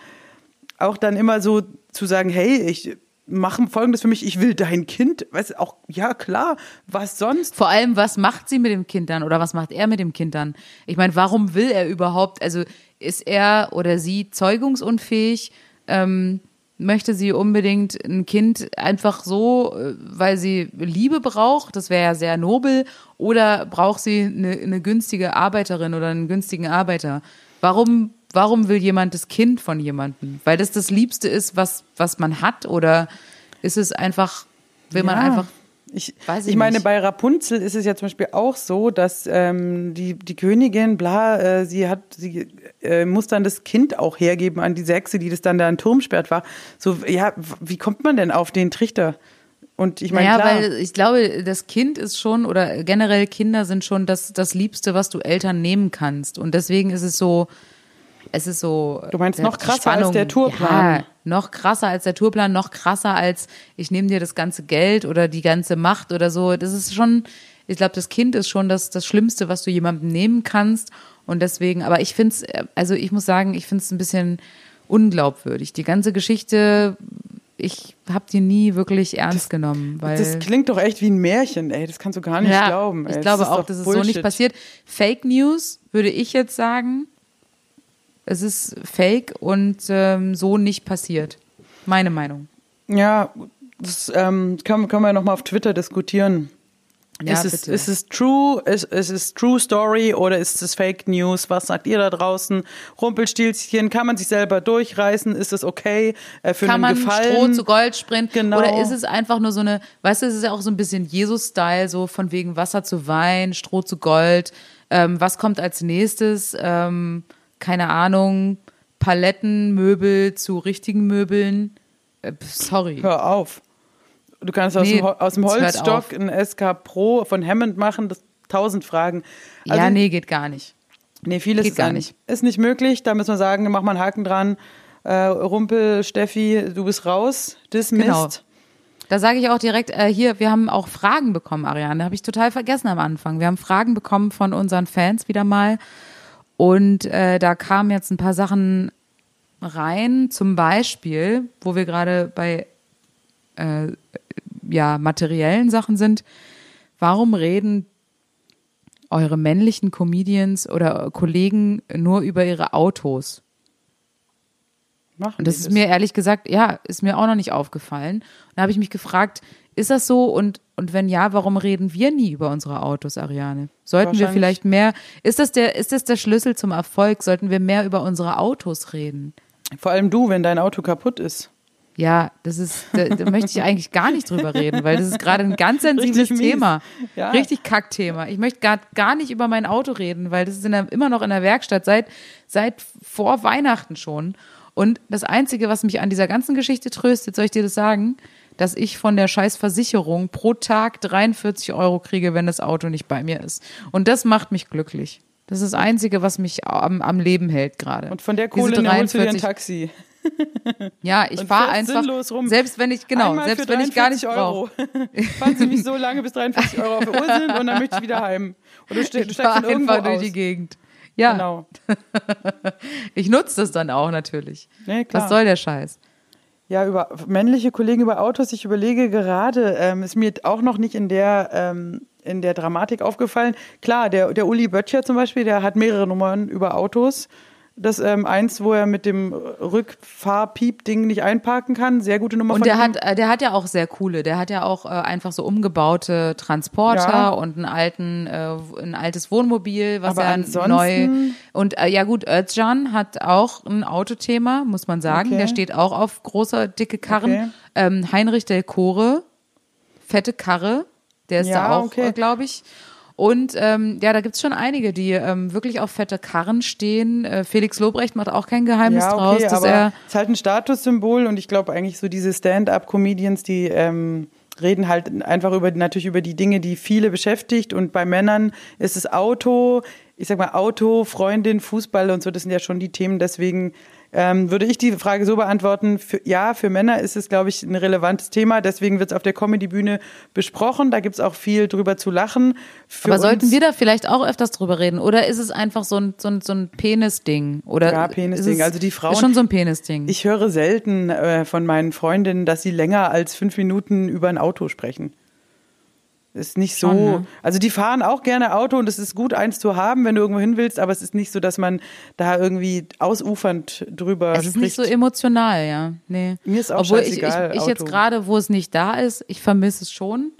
auch dann immer so zu sagen, hey, ich mache folgendes für mich, ich will dein Kind, weißt auch, ja klar, was sonst? Vor allem, was macht sie mit dem Kind dann oder was macht er mit dem Kind dann? Ich meine, warum will er überhaupt, also ist er oder sie zeugungsunfähig? Ähm, möchte sie unbedingt ein Kind einfach so, äh, weil sie Liebe braucht? Das wäre ja sehr nobel. Oder braucht sie eine, eine günstige Arbeiterin oder einen günstigen Arbeiter? Warum, warum will jemand das Kind von jemandem? Weil das das Liebste ist, was, was man hat? Oder ist es einfach, will man Ja. einfach Ich, Weiß ich, ich meine, nicht. bei Rapunzel ist es ja zum Beispiel auch so, dass ähm, die, die Königin, bla, äh, sie hat, sie äh, muss dann das Kind auch hergeben an diese Hexe, die das dann da in Turm sperrt war. So, ja, wie kommt man denn auf den Trichter? Und ich meine, naja, klar, weil ich glaube, das Kind ist schon, oder generell Kinder sind schon das, das Liebste, was du Eltern nehmen kannst. Und deswegen ist es so, es ist so. Du meinst äh, noch krasser als der Tourplan. Ja, noch krasser als der Tourplan, noch krasser als ich nehme dir das ganze Geld oder die ganze Macht oder so. Das ist schon, ich glaube, das Kind ist schon das, das Schlimmste, was du jemandem nehmen kannst. Und deswegen, aber ich finde es, also ich muss sagen, ich finde es ein bisschen unglaubwürdig. Die ganze Geschichte, ich habe die nie wirklich ernst genommen. Weil das klingt doch echt wie ein Märchen, ey, das kannst du gar nicht ja, glauben. Ey. Ich Das glaube ist auch, dass es so nicht passiert. Fake News würde ich jetzt sagen. Es ist fake und ähm, so nicht passiert. Meine Meinung. Ja, das ähm, können, können wir nochmal auf Twitter diskutieren. Ja, ist, es, ist es true? Ist, ist es true story oder ist es Fake News? Was sagt ihr da draußen? Rumpelstilzchen, kann man sich selber durchreißen? Ist es okay äh, für Kann einen man Gefallen? Stroh zu Gold springen? Genau. Oder ist es einfach nur so eine, weißt du, es ist ja auch so ein bisschen Jesus-Style, so von wegen Wasser zu Wein, Stroh zu Gold. Ähm, was kommt als nächstes? Ähm, keine Ahnung, Palettenmöbel zu richtigen Möbeln. Äh, sorry. Hör auf. Du kannst aus, Nee, dem, aus dem Holzstock ein SK Pro von Hammond machen, das tausend Fragen. Also, ja, nee, geht gar nicht. Nee, vieles Geht ist, gar nicht. ist nicht möglich. Da müssen wir sagen, mach mal einen Haken dran. Äh, Rumpel, Steffi, du bist raus. Dismissed. Genau. Da sage ich auch direkt, äh, hier, wir haben auch Fragen bekommen, Ariane. Habe ich total vergessen am Anfang. Wir haben Fragen bekommen von unseren Fans wieder mal. Und äh, da kamen jetzt ein paar Sachen rein. Zum Beispiel, wo wir gerade bei äh, ja, materiellen Sachen sind. Warum reden eure männlichen Comedians oder Kollegen nur über ihre Autos? Machen Und das ist mir ehrlich gesagt, ja, ist mir auch noch nicht aufgefallen. Und da habe ich mich gefragt, ist das so? Und, und wenn ja, warum reden wir nie über unsere Autos, Ariane? Sollten wir vielleicht mehr, ist das der, ist das der Schlüssel zum Erfolg? Sollten wir mehr über unsere Autos reden? Vor allem du, wenn dein Auto kaputt ist. Ja, das ist, da, da möchte ich eigentlich gar nicht drüber reden, weil das ist gerade ein ganz (laughs) sensibles Richtig. Thema. Ja. Richtig Kackthema. Ich möchte gar, gar nicht über mein Auto reden, weil das ist der, immer noch in der Werkstatt seit, seit vor Weihnachten schon. Und das Einzige, was mich an dieser ganzen Geschichte tröstet, soll ich dir das sagen, dass ich von der scheiß Versicherung pro Tag 43 Euro kriege, wenn das Auto nicht bei mir ist. Und das macht mich glücklich. Das ist das Einzige, was mich am, am Leben hält gerade. Und von der Kohle holst du dir ein 43 Taxi. (laughs) ja, ich fahre einfach, selbst wenn ich, genau, Einmal selbst wenn ich gar nicht 43 brauche. Fahren Sie mich so lange, bis 43 Euro auf der Uhr sind und dann möchte ich wieder heim. Und du, ste du steigst irgendwo einfach durch aus. die Gegend. Ja, Genau. (laughs) ich nutze das dann auch natürlich. Nee. Was soll der Scheiß? Ja, über männliche Kollegen über Autos. Ich überlege gerade, ähm, ist mir auch noch nicht in der ähm, in der Dramatik aufgefallen. Klar, der der Uli Böttcher zum Beispiel, der hat mehrere Nummern über Autos. Das ähm, eins, wo er mit dem Rückfahrpiep-Ding nicht einparken kann. Sehr gute Nummer Und der hat, äh, der hat ja auch sehr coole. Der hat ja auch äh, einfach so umgebaute Transporter Ja. und einen alten, äh, ein altes Wohnmobil, was er ansonsten- neu. Und äh, ja gut, Özcan hat auch ein Autothema, muss man sagen. Okay. Der steht auch auf große, dicke Karren. Okay. Ähm, Heinrich Del Core, fette Karre, der ist Ja, da auch, okay. äh, glaube ich. Und ähm, ja, da gibt's schon einige, die ähm, wirklich auf fette Karren stehen. Äh, Felix Lobrecht macht auch kein Geheimnis Ja, draus, okay, dass aber er es ist halt ein Statussymbol und ich glaube eigentlich so diese Stand-up-Comedians, die ähm, reden halt einfach über natürlich über die Dinge, die viele beschäftigt und bei Männern ist es Auto, ich sag mal Auto, Freundin, Fußball und so, das sind ja schon die Themen, deswegen ähm, würde ich die Frage so beantworten, für, ja, für Männer ist es, glaube ich, ein relevantes Thema, deswegen wird es auf der Comedy-Bühne besprochen, da gibt's auch viel drüber zu lachen. Für Aber sollten wir da vielleicht auch öfters drüber reden? Oder ist es einfach so ein, so ein, so ein Penis-Ding? Oder Ja, Penis-Ding. es- Also die Frauen- Ist schon so ein Penis-Ding. Ich höre selten äh, von meinen Freundinnen, dass sie länger als fünf Minuten über ein Auto sprechen. Ist nicht so. Schon, ne? Also die fahren auch gerne Auto und es ist gut, eins zu haben, wenn du irgendwo hin willst, aber es ist nicht so, dass man da irgendwie ausufernd drüber Es ist spricht. nicht so emotional, ja. Nee. Mir ist auch Obwohl ich, ich, ich jetzt gerade, wo es nicht da ist, ich vermisse es schon.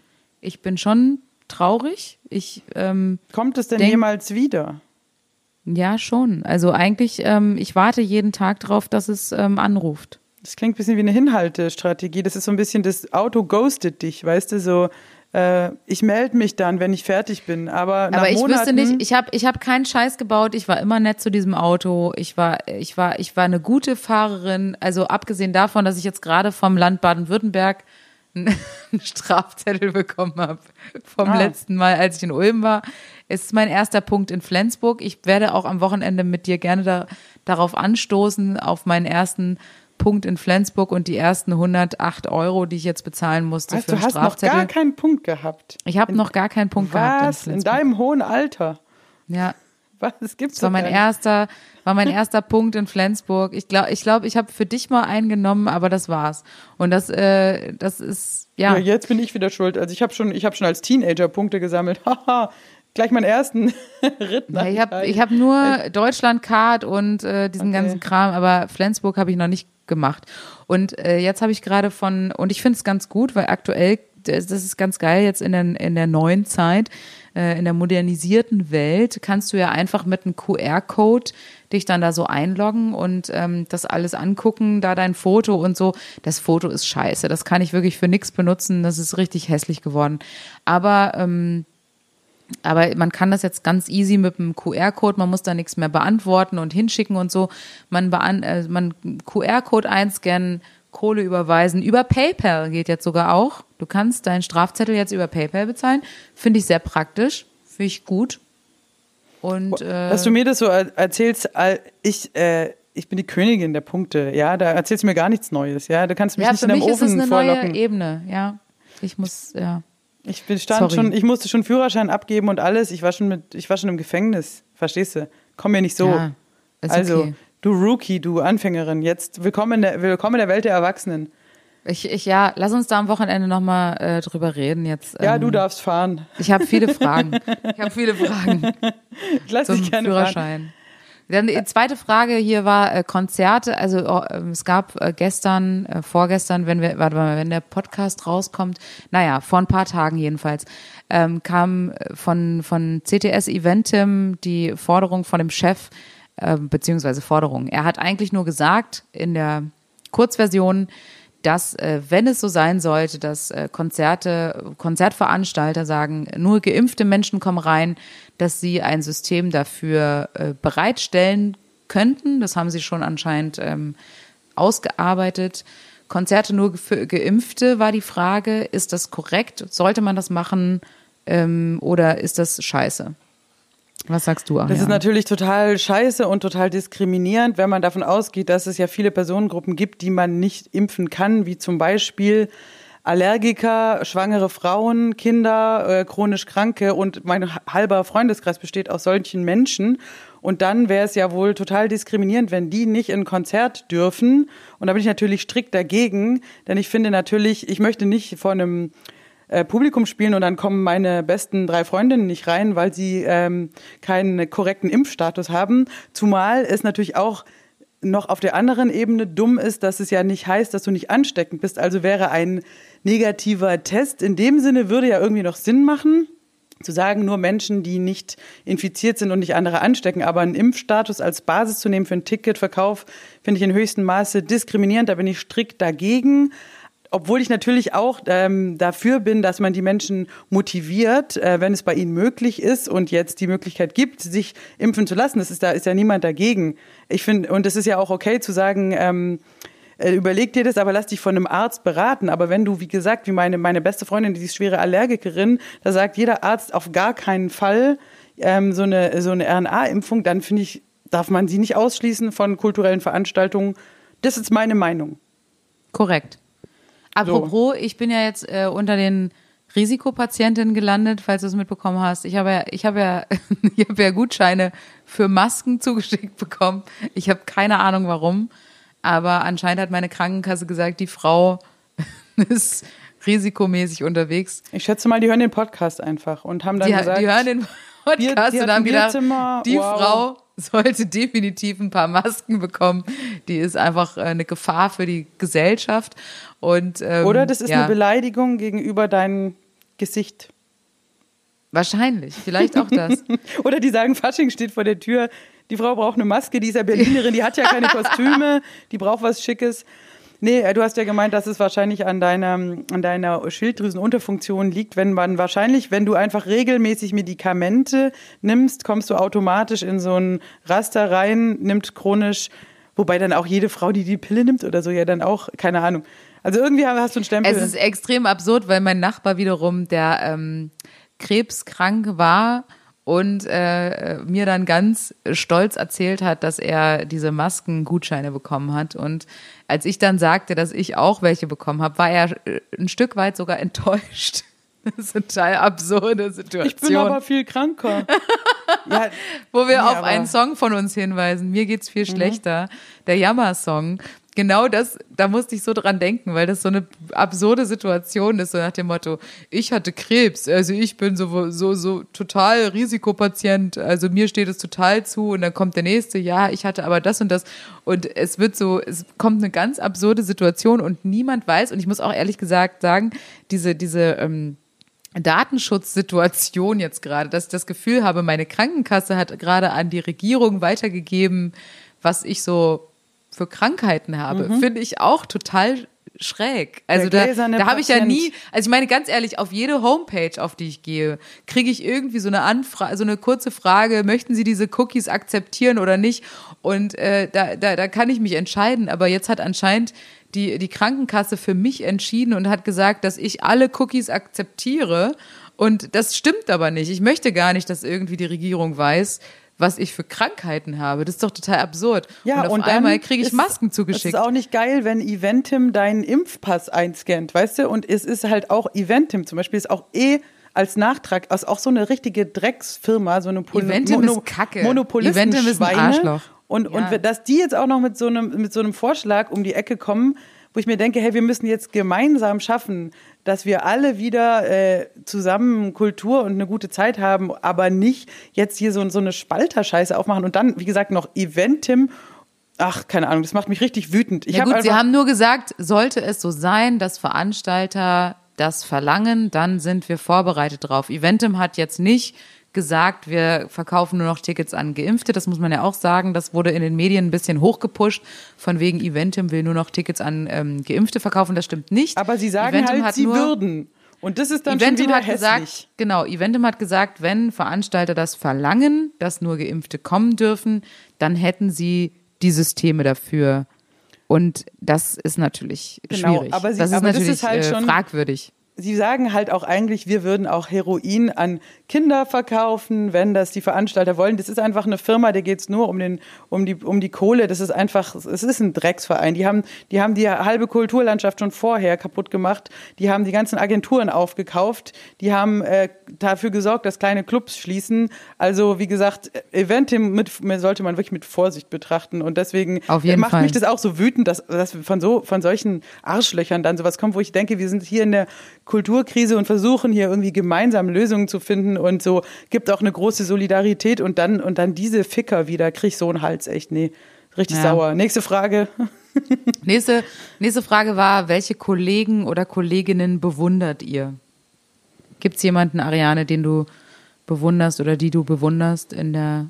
Ich bin schon traurig. Ich, ähm, Kommt es denn Denk- jemals wieder? ja, schon. Also eigentlich, ähm, ich warte jeden Tag drauf, dass es ähm, anruft. Das klingt ein bisschen wie eine Hinhaltestrategie. Das ist so ein bisschen, das Auto ghostet dich, weißt du, so, äh, ich melde mich dann, wenn ich fertig bin. Aber, nach Aber ich Monaten, wüsste nicht, ich habe ich hab keinen Scheiß gebaut. Ich war immer nett zu diesem Auto. Ich war, ich war, ich war eine gute Fahrerin. Also abgesehen davon, dass ich jetzt gerade vom Land Baden-Württemberg einen (laughs) Strafzettel bekommen habe vom Ah. letzten Mal, als ich in Ulm war. Es ist mein erster Punkt in Flensburg. Ich werde auch am Wochenende mit dir gerne da, darauf anstoßen, auf meinen ersten Punkt in Flensburg und die ersten 108 Euro, die ich jetzt bezahlen musste weißt, für du einen hast noch Strafzettel. gar keinen Punkt gehabt. ich habe noch gar keinen Punkt gehabt in Was? In Flensburg. deinem hohen Alter? ja, (laughs) Was? Das gibt's Das war mein erster, war mein (laughs) erster Punkt in Flensburg. Ich glaube, ich glaube, ich habe für dich mal eingenommen, aber das war's. Und das, äh, das ist ja. Ja, jetzt bin ich wieder schuld. Also ich habe schon, ich habe schon als Teenager Punkte gesammelt. (laughs) Haha, gleich meinen ersten (laughs) Ritt. Ja, ich habe ich hab nur Deutschland-Card und äh, diesen Okay. ganzen Kram, aber Flensburg habe ich noch nicht gemacht. Und äh, jetzt habe ich gerade von, und ich finde es ganz gut, weil aktuell, das das ist ganz geil, jetzt in der, in der neuen Zeit, äh, in der modernisierten Welt, kannst du ja einfach mit einem QR-Code dich dann da so einloggen und ähm, das alles angucken, da dein Foto und so. Das Foto ist scheiße, das kann ich wirklich für nichts benutzen, das ist richtig hässlich geworden. Aber ähm, aber man kann das jetzt ganz easy mit einem QR-Code, man muss da nichts mehr beantworten und hinschicken und so. Man, äh, man QR-Code einscannen, Kohle überweisen. Über PayPal geht jetzt sogar auch. Du kannst deinen Strafzettel jetzt über PayPal bezahlen. Finde ich sehr praktisch. Finde ich gut. Und äh, Dass du mir das so er- erzählst, ich, äh, ich bin die Königin der Punkte, ja, da erzählst du mir gar nichts Neues, ja, du kannst mich ja, nicht für in einem mich ist es Ofen eine vorlocken. neue Ebene. Ja, ich muss, ja. Ich bin stand Sorry. schon, ich musste schon Führerschein abgeben und alles. Ich war schon mit, ich war schon im Gefängnis, verstehst du? Komm mir nicht so. Ja, also, okay. du Rookie, du Anfängerin, jetzt willkommen in der, willkommen in der Welt der Erwachsenen. Ich, ich, ja, lass uns da am Wochenende nochmal äh, drüber reden jetzt. Ja, ähm, du darfst fahren. Ich habe viele Fragen. (laughs) Ich habe viele Fragen. Ich lass dich gerne fahren. Dann die zweite Frage hier war äh, Konzerte. Also oh, ähm, es gab äh, gestern, äh, vorgestern, wenn wir, warte mal, wenn der Podcast rauskommt, naja, vor ein paar Tagen jedenfalls, ähm, kam von von CTS Eventim die Forderung von dem Chef äh, beziehungsweise Forderung. Er hat eigentlich nur gesagt in der Kurzversion, dass äh, wenn es so sein sollte, dass äh, Konzerte, Konzertveranstalter sagen, nur geimpfte Menschen kommen rein, dass sie ein System dafür äh, bereitstellen könnten. Das haben sie schon anscheinend ähm, ausgearbeitet. Konzerte nur für Geimpfte war die Frage. Ist das korrekt? Sollte man das machen ähm, oder ist das scheiße? Was sagst du, Das Ariane? ist natürlich total scheiße und total diskriminierend, wenn man davon ausgeht, dass es ja viele Personengruppen gibt, die man nicht impfen kann, wie zum Beispiel Allergiker, schwangere Frauen, Kinder, äh, chronisch Kranke und mein halber Freundeskreis besteht aus solchen Menschen. Und dann wäre es ja wohl total diskriminierend, wenn die nicht in Konzert dürfen. Und da bin ich natürlich strikt dagegen, denn ich finde natürlich, ich möchte nicht vor einem äh, Publikum spielen und dann kommen meine besten drei Freundinnen nicht rein, weil sie ähm, keinen korrekten Impfstatus haben. Zumal es natürlich auch noch auf der anderen Ebene dumm ist, dass es ja nicht heißt, dass du nicht ansteckend bist. Also wäre ein negativer Test in dem Sinne würde ja irgendwie noch Sinn machen. Zu sagen, nur Menschen, die nicht infiziert sind und nicht andere anstecken, aber einen Impfstatus als Basis zu nehmen für einen Ticketverkauf, finde ich in höchstem Maße diskriminierend. Da bin ich strikt dagegen obwohl ich natürlich auch ähm, dafür bin, dass man die Menschen motiviert, äh, wenn es bei ihnen möglich ist und jetzt die Möglichkeit gibt, sich impfen zu lassen. Das ist da ist ja niemand dagegen. Ich finde und es ist ja auch okay zu sagen. Ähm, äh, überleg dir das, aber lass dich von einem Arzt beraten. Aber wenn du, wie gesagt, wie meine, meine beste Freundin, die ist schwere Allergikerin, da sagt jeder Arzt auf gar keinen Fall ähm, so eine, so eine RNA-Impfung, dann finde ich, darf man sie nicht ausschließen von kulturellen Veranstaltungen. Das ist meine Meinung. Korrekt. Apropos, ich bin ja jetzt äh, unter den Risikopatientinnen gelandet, falls du es mitbekommen hast. Ich habe ja, ich habe ja, (laughs) ich habe ja Gutscheine für Masken zugeschickt bekommen. Ich habe keine Ahnung warum, aber anscheinend hat meine Krankenkasse gesagt, die Frau (laughs) ist risikomäßig unterwegs. Ich schätze mal, die hören den Podcast einfach und haben dann Die, gesagt, die hören den Podcast die und haben gedacht, Bierzimmer, die wow. Frau sollte definitiv ein paar Masken bekommen. Die ist einfach äh, eine Gefahr für die Gesellschaft. Und, ähm, oder das ist ja, eine Beleidigung gegenüber deinem Gesicht. Wahrscheinlich, vielleicht auch das. (laughs) Oder die sagen, Fasching steht vor der Tür. Die Frau braucht eine Maske, die ist ja Berlinerin, die hat ja keine (laughs) Kostüme, die braucht was Schickes. Nee, äh, du hast ja gemeint, dass es wahrscheinlich an deiner, an deiner Schilddrüsenunterfunktion liegt, wenn man wahrscheinlich, wenn du einfach regelmäßig Medikamente nimmst, kommst du automatisch in so ein Raster rein, nimmt chronisch, wobei dann auch jede Frau, die die Pille nimmt oder so, ja dann auch, keine Ahnung. Also irgendwie hast du einen Stempel. Es ist extrem absurd, weil mein Nachbar wiederum, der ähm, krebskrank war und äh, mir dann ganz stolz erzählt hat, dass er diese Maskengutscheine bekommen hat. Und als ich dann sagte, dass ich auch welche bekommen habe, war er äh, ein Stück weit sogar (laughs) enttäuscht. Das ist eine total absurde Situation. ich bin aber viel kranker. (laughs) ja, wo wir Nee, auf einen Song von uns hinweisen. Mir geht's viel schlechter. Der Jammer-Song. Genau das, da musste ich so dran denken, weil das so eine absurde Situation ist, so nach dem Motto, ich hatte Krebs, also ich bin so, so, so total Risikopatient, also mir steht es total zu und dann kommt der nächste, ja, ich hatte aber das und das. Und es wird so, es kommt eine ganz absurde Situation und niemand weiß und ich muss auch ehrlich gesagt sagen, diese, diese, ähm, Datenschutzsituation jetzt gerade, dass ich das Gefühl habe, meine Krankenkasse hat gerade an die Regierung weitergegeben, was ich so für Krankheiten habe, finde ich auch total schräg. Also da, da habe ich ja nie, also ich meine ganz ehrlich, auf jede Homepage, auf die ich gehe, kriege ich irgendwie so eine Anfrage, so eine kurze Frage, möchten Sie diese Cookies akzeptieren oder nicht? Und äh, da, da, da kann ich mich entscheiden, aber jetzt hat anscheinend die, die Krankenkasse für mich entschieden und hat gesagt, dass ich alle Cookies akzeptiere. Und das stimmt aber nicht. Ich möchte gar nicht, dass irgendwie die Regierung weiß, was ich für Krankheiten habe. Das ist doch total absurd. Ja, und auf und einmal kriege ich ist- Masken Es zugeschickt. ist auch nicht geil, wenn Eventim deinen Impfpass einscannt, weißt du? Und es ist halt auch Eventim zum Beispiel ist auch eh als Nachtrag, also auch so eine richtige Drecksfirma, so eine Pol Eventim ist Kacke. Monopolisten Eventim ist ein Arschloch. Und, Ja. und dass die jetzt auch noch mit so, einem, mit so einem Vorschlag um die Ecke kommen, wo ich mir denke, hey, wir müssen jetzt gemeinsam schaffen, dass wir alle wieder äh, zusammen Kultur und eine gute Zeit haben, aber nicht jetzt hier so, so eine Spalterscheiße aufmachen und dann, wie gesagt, noch Eventim. Ach, keine Ahnung, das macht mich richtig wütend. Ich ja hab gut, Sie haben nur gesagt, sollte es so sein, dass Veranstalter das verlangen, dann sind wir vorbereitet drauf. Eventim hat jetzt nicht gesagt, wir verkaufen nur noch Tickets an Geimpfte. Das muss man ja auch sagen. Das wurde in den Medien ein bisschen hochgepusht. Von wegen Eventim will nur noch Tickets an ähm, Geimpfte verkaufen. Das stimmt nicht. aber sie sagen Eventim halt, hat sie würden. Und das ist dann Eventim schon wieder hat hässlich. gesagt, genau, Eventim hat gesagt, wenn Veranstalter das verlangen, dass nur Geimpfte kommen dürfen, dann hätten sie die Systeme dafür. Und das ist natürlich Genau, schwierig. aber sie- das ist aber das natürlich ist halt äh, schon- fragwürdig. Sie sagen halt auch eigentlich, wir würden auch Heroin an Kinder verkaufen, wenn das die Veranstalter wollen. Das ist einfach eine Firma, der geht's nur um, den, um, die, um die Kohle. Das ist einfach, es ist ein Drecksverein. Die haben, die haben die halbe Kulturlandschaft schon vorher kaputt gemacht. Die haben die ganzen Agenturen aufgekauft. Die haben äh, dafür gesorgt, dass kleine Clubs schließen. Also wie gesagt, Eventim mit, sollte man wirklich mit Vorsicht betrachten. Und deswegen macht Fall. mich das auch so wütend, dass, dass von so von solchen Arschlöchern dann sowas kommt, wo ich denke, wir sind hier in der Kulturkrise und versuchen hier irgendwie gemeinsam Lösungen zu finden und so gibt auch eine große Solidarität und dann und dann diese Ficker wieder, krieg ich so einen Hals echt, nee, richtig Ja. sauer. Nächste Frage. (laughs) Nächste, nächste Frage war, welche Kollegen oder Kolleginnen bewundert ihr? Gibt es jemanden, Ariane, den du bewunderst oder die du bewunderst in der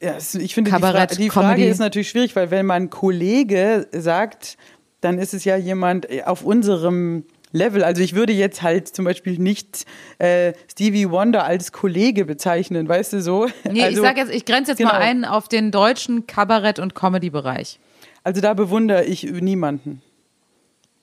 Ja, ich finde, die, Fra Kabarett, die Frage ist natürlich schwierig, weil wenn man Kollege sagt, dann ist es ja jemand äh, auf unserem Level. Also ich würde jetzt halt zum Beispiel nicht äh, Stevie Wonder als Kollege bezeichnen, weißt du so? Nee, also, ich sag jetzt, ich grenze jetzt genau. mal ein auf den deutschen Kabarett- und Comedy-Bereich. Also da bewundere ich niemanden.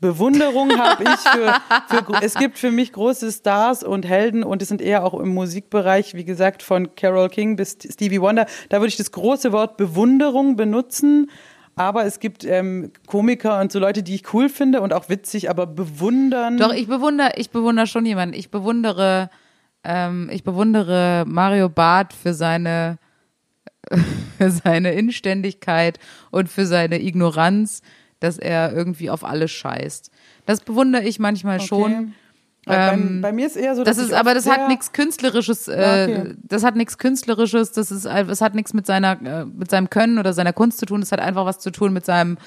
Bewunderung habe ich für, für, es gibt für mich große Stars und Helden und es sind eher auch im Musikbereich, wie gesagt, von Carole King bis Stevie Wonder. Da würde ich das große Wort Bewunderung benutzen. Aber es gibt ähm, Komiker und so Leute, die ich cool finde und auch witzig, aber bewundern. Doch, ich bewundere, ich bewundere schon jemanden. Ich bewundere, ähm, ich bewundere Mario Barth für seine, (laughs) für seine Inständigkeit und für seine Ignoranz, dass er irgendwie auf alles scheißt. Das bewundere ich manchmal schon. Bei, ähm, bei mir ist eher so, Das ist, aber das hat nichts Künstlerisches, äh, Ja, okay. das hat nichts Künstlerisches, das ist, das hat nichts mit seiner, äh, mit seinem Können oder seiner Kunst zu tun, das hat einfach was zu tun mit seinem,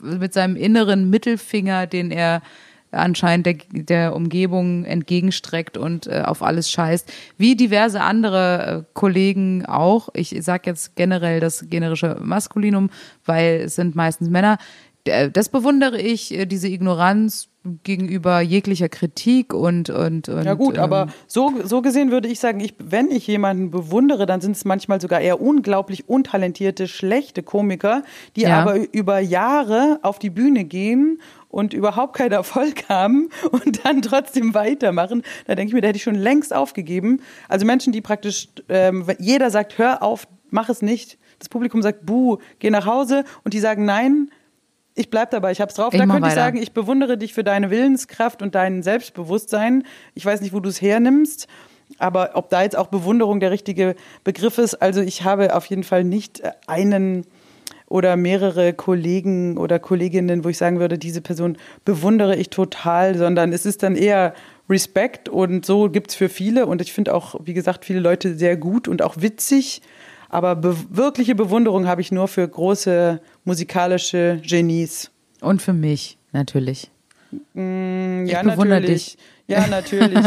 mit seinem inneren Mittelfinger, den er anscheinend der, der Umgebung entgegenstreckt und äh, auf alles scheißt. Wie diverse andere äh, Kollegen auch. Ich sag jetzt generell das generische Maskulinum, weil es sind meistens Männer. D- Das bewundere ich, äh, diese Ignoranz gegenüber jeglicher Kritik und und, und Ja gut, ähm, aber so, so gesehen würde ich sagen, ich, wenn ich jemanden bewundere, dann sind es manchmal sogar eher unglaublich untalentierte, schlechte Komiker, die Ja. aber über Jahre auf die Bühne gehen und überhaupt keinen Erfolg (laughs) haben und dann trotzdem weitermachen. Da denke ich mir, da hätte ich schon längst aufgegeben. Also Menschen, die praktisch, ähm, jeder sagt, hör auf, mach es nicht. Das Publikum sagt, buh, geh nach Hause und die sagen, nein, ich bleib dabei, ich hab's drauf. Ich da könnte ich weiter. sagen, ich bewundere dich für deine Willenskraft und dein Selbstbewusstsein. Ich weiß nicht, wo du es hernimmst, aber ob da jetzt auch Bewunderung der richtige Begriff ist. Also ich habe auf jeden Fall nicht äh, einen oder mehrere Kollegen oder Kolleginnen, wo ich sagen würde, diese Person bewundere ich total, sondern es ist dann eher Respekt und so gibt's für viele und ich finde auch, wie gesagt, viele Leute sehr gut und auch witzig. Aber be wirkliche Bewunderung habe ich nur für große musikalische Genies. und für mich natürlich. Ja, bewundere natürlich. Ja, natürlich.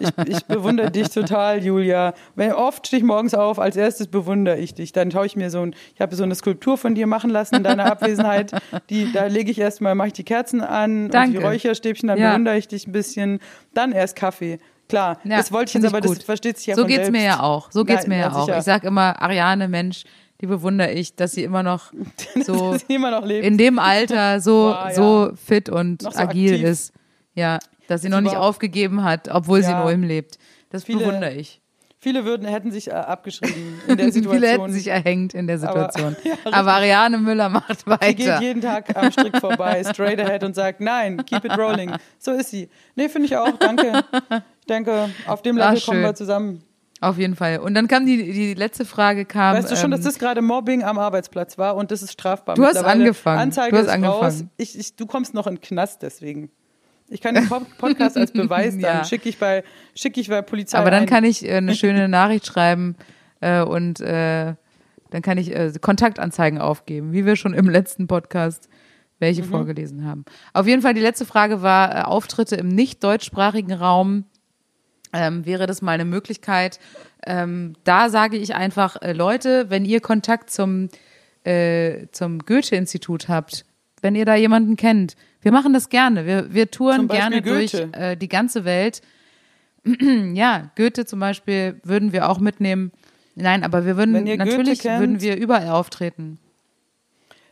Ich, ich bewundere dich total, Julia. Wenn, oft stehe ich morgens auf, als erstes bewundere ich dich. Dann schaue ich mir so ein, ich habe so eine Skulptur von dir machen lassen in deiner Abwesenheit. Die, da lege ich erstmal, mache ich die Kerzen an und Danke. die Räucherstäbchen, dann Ja. bewundere ich dich ein bisschen. Dann erst Kaffee. Klar, Ja, das wollte ich jetzt, aber gut. das versteht sich ja so geht's selbst. mir ja auch. So geht's Nein, mir ja, auch. sicher. Ich sag immer, Ariane, Mensch, die bewundere ich, dass sie immer noch (laughs) so sie immer noch in dem Alter so, (laughs) Boah, ja. so fit und so agil aktiv. ist. Ja, dass sie Dass noch sie nicht aufgegeben hat, obwohl sie Ja. in Ulm lebt. Das Viele- bewundere ich. Viele würden, hätten sich äh, abgeschrieben in der Situation. (laughs) Viele hätten sich erhängt in der Aber- Situation. Ja, Aber, Ariane Müller macht Sie geht weiter. jeden Tag am Strick vorbei, straight ahead und sagt, nein, keep it rolling. So ist sie. Nee, finde ich auch, danke. Ich denke, auf dem War Level kommen wir zusammen. Auf jeden Fall. Und dann kam die, die letzte Frage kam. Weißt du schon, dass ähm, das gerade Mobbing am Arbeitsplatz war und das ist strafbar. Du hast angefangen. Anzeige Du hast ist angefangen. raus. Ich, ich, du kommst noch in den Knast deswegen. Ich kann den Pod- (laughs) Podcast als Beweis dann Ja. schicke ich bei schicke ich bei Polizei. Aber dann ein. kann ich äh, eine (laughs) schöne Nachricht schreiben äh, und äh, dann kann ich äh, Kontaktanzeigen aufgeben, wie wir schon im letzten Podcast welche Mhm. vorgelesen haben. Auf jeden Fall die letzte Frage war äh, Auftritte im nicht deutschsprachigen Raum. Ähm, wäre das mal eine Möglichkeit? Ähm, da sage ich einfach, äh, Leute, wenn ihr Kontakt zum, äh, zum Goethe-Institut habt, wenn ihr da jemanden kennt, wir machen das gerne. Wir, wir touren gerne durch Goethe. äh, die ganze Welt. (clears throat) ja, Goethe zum Beispiel würden wir auch mitnehmen. Nein, aber wir würden natürlich kennt- würden wir überall auftreten.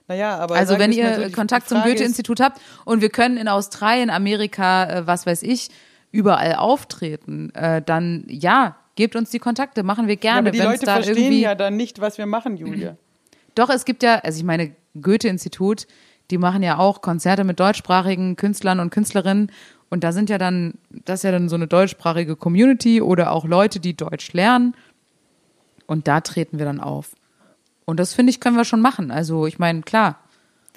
Naja, aber Also wenn ihr so, Kontakt zum Goethe-Institut habt und wir können in Australien, Amerika, äh, was weiß ich, überall auftreten, äh, dann ja, gebt uns die Kontakte, machen wir Ja, gerne. aber die wenn's Leute da verstehen ja dann nicht, was wir machen, Julia. (clears throat) Doch, es gibt ja, also ich meine, Goethe-Institut, die machen ja auch Konzerte mit deutschsprachigen Künstlern und Künstlerinnen. Und da sind ja dann, das ist ja dann so eine deutschsprachige Community oder auch Leute, die Deutsch lernen. Und da treten wir dann auf. Und das finde ich, können wir schon machen. Also, ich meine, klar.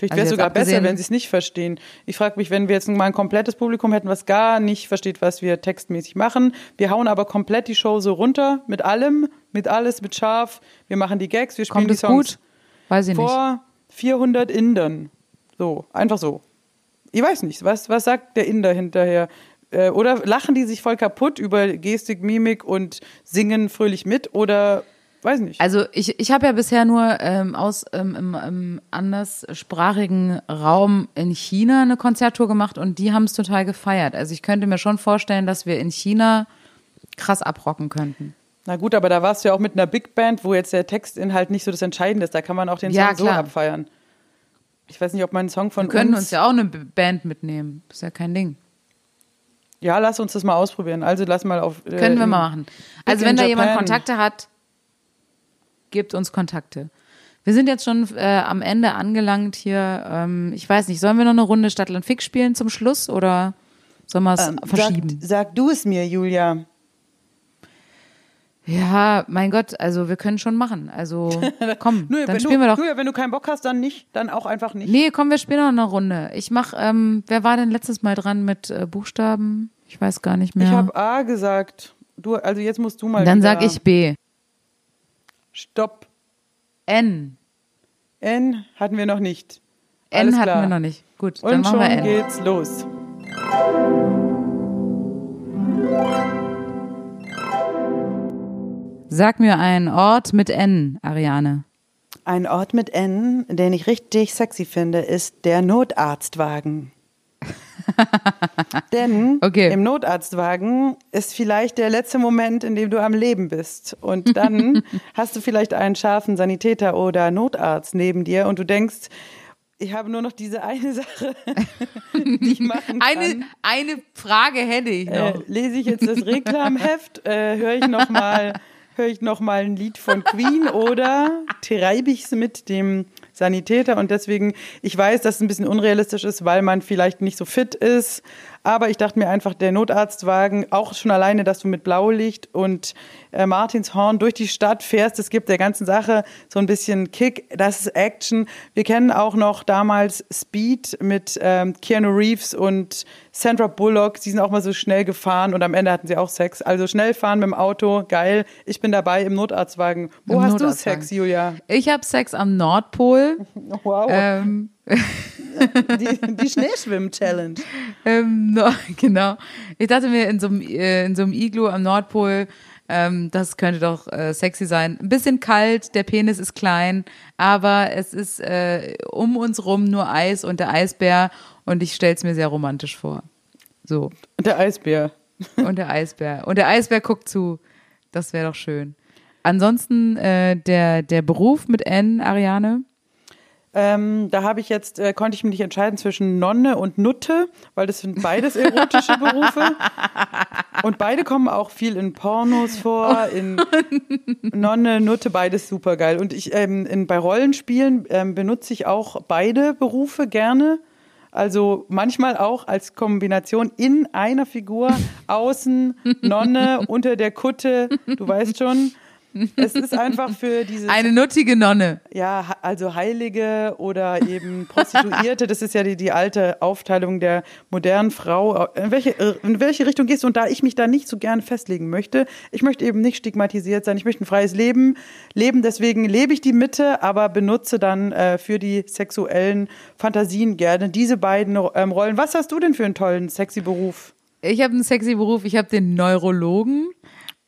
Vielleicht Also wäre es jetzt sogar besser, wenn sie es nicht verstehen. Ich frage mich, wenn wir jetzt mal ein komplettes Publikum hätten, was gar nicht versteht, was wir textmäßig machen. Wir hauen aber komplett die Show so runter, mit allem, mit alles, mit scharf. Wir machen die Gags, wir spielen Kommt die Songs gut? Weiß ich nicht. vor 400 Indern. So, einfach so. Ich weiß nicht, was, was sagt der Inder hinterher? Äh, Oder lachen die sich voll kaputt über Gestik, Mimik und singen fröhlich mit? Oder weiß nicht. Also ich, ich habe ja bisher nur ähm, aus ähm, im, im anderssprachigen Raum in China eine Konzerttour gemacht und die haben es total gefeiert. Also ich könnte mir schon vorstellen, dass wir in China krass abrocken könnten. Na gut, aber da warst du ja auch mit einer Big Band, wo jetzt der Textinhalt nicht so das Entscheidende ist. Da kann man auch den Ja, Song so klar. abfeiern. Ich weiß nicht, ob man einen Song von Wir können uns, uns ja auch eine Band mitnehmen. Ist ja kein Ding. Ja, lass uns das mal ausprobieren. Also lass mal auf. äh, Können wir in- mal machen. Also wenn da jemand Japan. Kontakte hat, gebt uns Kontakte. Wir sind jetzt schon äh, am Ende angelangt hier. Ähm, ich weiß nicht, sollen wir noch eine Runde Stadtland Fix spielen zum Schluss oder sollen wir es Ähm, verschieben? Sag, sag du es mir, Julia. Ja, mein Gott, also wir können schon machen. Also (laughs) komm, Nö, dann wenn spielen du, wir doch. Julia, wenn du keinen Bock hast, dann nicht. Dann auch einfach nicht. Nee, komm, wir spielen noch eine Runde. Ich mach, ähm, wer war denn letztes Mal dran mit äh, Buchstaben? Ich weiß gar nicht mehr. Ich habe A gesagt. Du, also jetzt musst du mal. dann sag ich B. Stopp. N. N hatten wir noch nicht. N Alles hatten klar. wir noch nicht. Gut, dann Und machen schon wir N. geht's los. Sag mir einen Ort mit N, Ariane. Ein Ort mit N, den ich richtig sexy finde, ist der Notarztwagen. (laughs) Denn Okay. im Notarztwagen ist vielleicht der letzte Moment, in dem du am Leben bist. Und dann (laughs) hast du vielleicht einen scharfen Sanitäter oder Notarzt neben dir und du denkst, ich habe nur noch diese eine (laughs) Sache, die ich machen kann. Eine, eine Frage hätte ich Äh, noch. lese ich jetzt das Reklamheft, äh, höre ich noch mal, höre ich noch mal ein Lied von Queen oder treibe ich es mit dem Sanitäter. Und deswegen, ich weiß, dass es ein bisschen unrealistisch ist, weil man vielleicht nicht so fit ist, aber ich dachte mir einfach, der Notarztwagen, auch schon alleine, dass du mit Blaulicht und äh, Martinshorn durch die Stadt fährst, es gibt der ganzen Sache so ein bisschen Kick, das ist Action. Wir kennen auch noch damals Speed mit ähm, Keanu Reeves und Sandra Bullock, die sind auch mal so schnell gefahren und am Ende hatten sie auch Sex. Also schnell fahren mit dem Auto, geil. Ich bin dabei im Notarztwagen. Wo Im hast Notarztwagen. du Sex, Julia? Ich habe Sex am Nordpol. (laughs) Wow, ähm, die, die Schneeschwimm-Challenge. ähm, no, (laughs) genau. Ich dachte mir, in so einem, äh, in so einem Iglu am Nordpol, ähm, das könnte doch äh, sexy sein. Ein bisschen kalt, der Penis ist klein, aber es ist äh, um uns rum nur Eis und der Eisbär und ich stell's mir sehr romantisch vor. So. Und der Eisbär. (laughs) Und der Eisbär. Und der Eisbär guckt zu. Das wäre doch schön. Ansonsten äh, der, der Beruf mit N, Ariane. Ähm, da habe ich jetzt, äh, konnte ich mich nicht entscheiden zwischen Nonne und Nutte, weil das sind beides erotische Berufe. Und beide kommen auch viel in Pornos vor, in Nonne, Nutte, beides super geil. Und ich ähm, in, bei Rollenspielen ähm, benutze ich auch beide Berufe gerne. Also manchmal auch als Kombination in einer Figur, außen, Nonne, unter der Kutte, du weißt schon. Es ist einfach für dieses Eine nuttige Nonne. ja, also Heilige oder eben Prostituierte, das ist ja die, die alte Aufteilung der modernen Frau. In welche, in welche Richtung gehst du? Und da ich mich da nicht so gerne festlegen möchte, ich möchte eben nicht stigmatisiert sein, ich möchte ein freies Leben leben, deswegen lebe ich die Mitte, aber benutze dann äh, für die sexuellen Fantasien gerne diese beiden ähm, Rollen. Was hast du denn für einen tollen, sexy Beruf? Ich habe einen sexy Beruf, ich habe den Neurologen.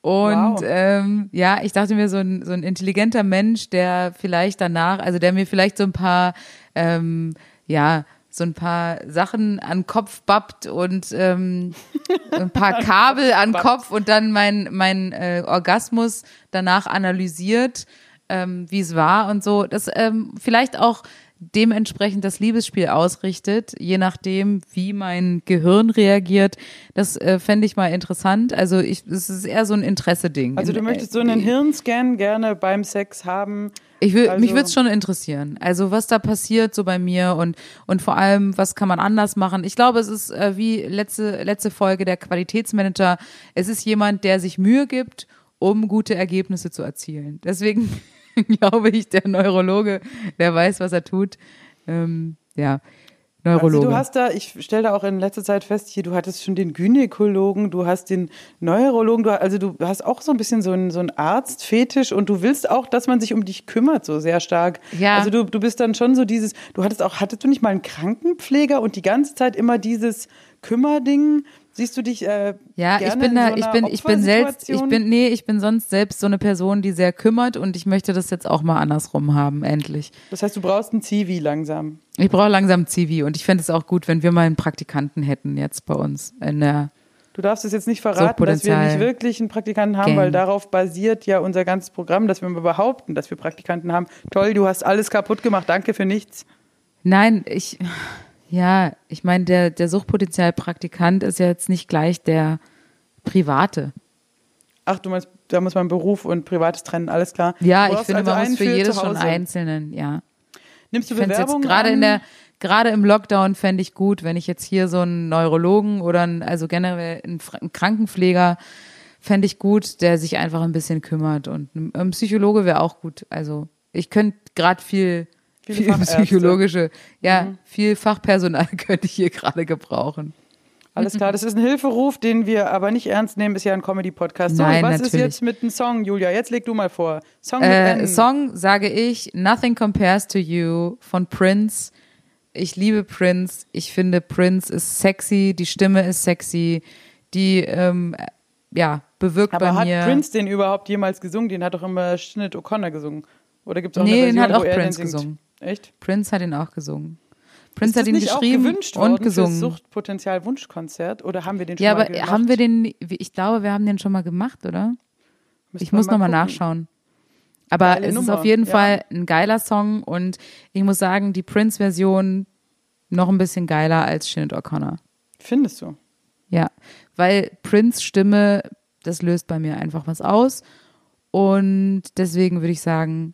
Und Wow. ähm, ja, ich dachte mir, so ein, so ein intelligenter Mensch, der vielleicht danach, also der mir vielleicht so ein paar, ähm, ja, so ein paar Sachen an Kopf bappt und ähm, (laughs) ein paar Kabel an Kopf und dann mein, mein äh, Orgasmus danach analysiert, ähm, wie es war und so. Das ähm, vielleicht auch dementsprechend das Liebesspiel ausrichtet, je nachdem, wie mein Gehirn reagiert. Das äh, fände ich mal interessant. Also ich, es ist eher so ein Interesse-Ding. Also du In- möchtest so einen äh, Hirnscan gerne beim Sex haben. ich will, also, mich würde es schon interessieren. Also was da passiert so bei mir und und vor allem, was kann man anders machen? Ich glaube, es ist äh, wie letzte letzte Folge der Qualitätsmanager. Es ist jemand, der sich Mühe gibt, um gute Ergebnisse zu erzielen. Deswegen (laughs) glaube ich, der Neurologe, der weiß, was er tut. Ähm, ja, Neurologe. Also du hast da, ich stelle da auch in letzter Zeit fest, hier, du hattest schon den Gynäkologen, du hast den Neurologen, du, also du hast auch so ein bisschen so einen, so einen Arztfetisch und du willst auch, dass man sich um dich kümmert, so sehr stark. Ja. Also du, du bist dann schon so dieses, du hattest auch, hattest du nicht mal einen Krankenpfleger und die ganze Zeit immer dieses Kümmerding? Siehst du dich äh, Ja, ich bin in da, so ich bin, ich bin selbst, ich bin, nee, ich bin sonst selbst so eine Person, die sehr kümmert und ich möchte das jetzt auch mal andersrum haben, endlich. Das heißt, du brauchst ein Zivi langsam. Ich brauche langsam Zivi und ich fände es auch gut, wenn wir mal einen Praktikanten hätten jetzt bei uns in der, Du darfst es jetzt nicht verraten, dass wir nicht wirklich einen Praktikanten haben, Gang. weil darauf basiert ja unser ganzes Programm, dass wir mal behaupten, dass wir Praktikanten haben. Toll, du hast alles kaputt gemacht, danke für nichts. Nein, ich, ja, ich meine, der, der Suchtpotenzialpraktikant ist ja jetzt nicht gleich der Private. Ach, du meinst, da muss man Beruf und Privates trennen, alles klar. Ja, Du ich finde, also man muss für jedes schon einzelnen, ja. Nimmst du Bewerbung gerade in der, gerade im Lockdown fände ich gut, wenn ich jetzt hier so einen Neurologen oder einen, also generell einen, einen Krankenpfleger fände ich gut, der sich einfach ein bisschen kümmert und ein Psychologe wäre auch gut. Also ich könnte gerade viel, Viele viel. Mhm. psychologische, ja, viel Fachpersonal (laughs) könnte ich hier gerade gebrauchen. Alles klar, das ist ein Hilferuf, den wir aber nicht ernst nehmen, ist ja ein Comedy-Podcast. So, Nein, was ist natürlich. jetzt mit einem Song, Julia? Jetzt leg du mal vor. Song Äh. Song sage ich Nothing Compares to You von Prince. Ich liebe Prince. Ich finde Prince ist sexy, die Stimme ist sexy, die ähm, ja bewirkt Aber bei hat mir. Prince den überhaupt jemals gesungen? Den hat doch immer Sinead O'Connor gesungen. Oder gibt es auch Nee, eine den Version, hat auch Prince den gesungen. Echt? Prince hat ihn auch gesungen. Prince ist hat ihn geschrieben und gesungen. Fürs Suchtpotenzial-Wunschkonzert? Oder haben wir den schon Ja, mal aber gemacht? haben wir den? Ich glaube, wir haben den schon mal gemacht, oder? Müsste Ich muss nochmal nachschauen. Aber Geile es ist Nummer, auf jeden ja. Fall ein geiler Song und ich muss sagen, die Prince-Version noch ein bisschen geiler als Sinead O'Connor. Findest du? Ja, weil Prince Stimme, das löst bei mir einfach was aus. Und deswegen würde ich sagen,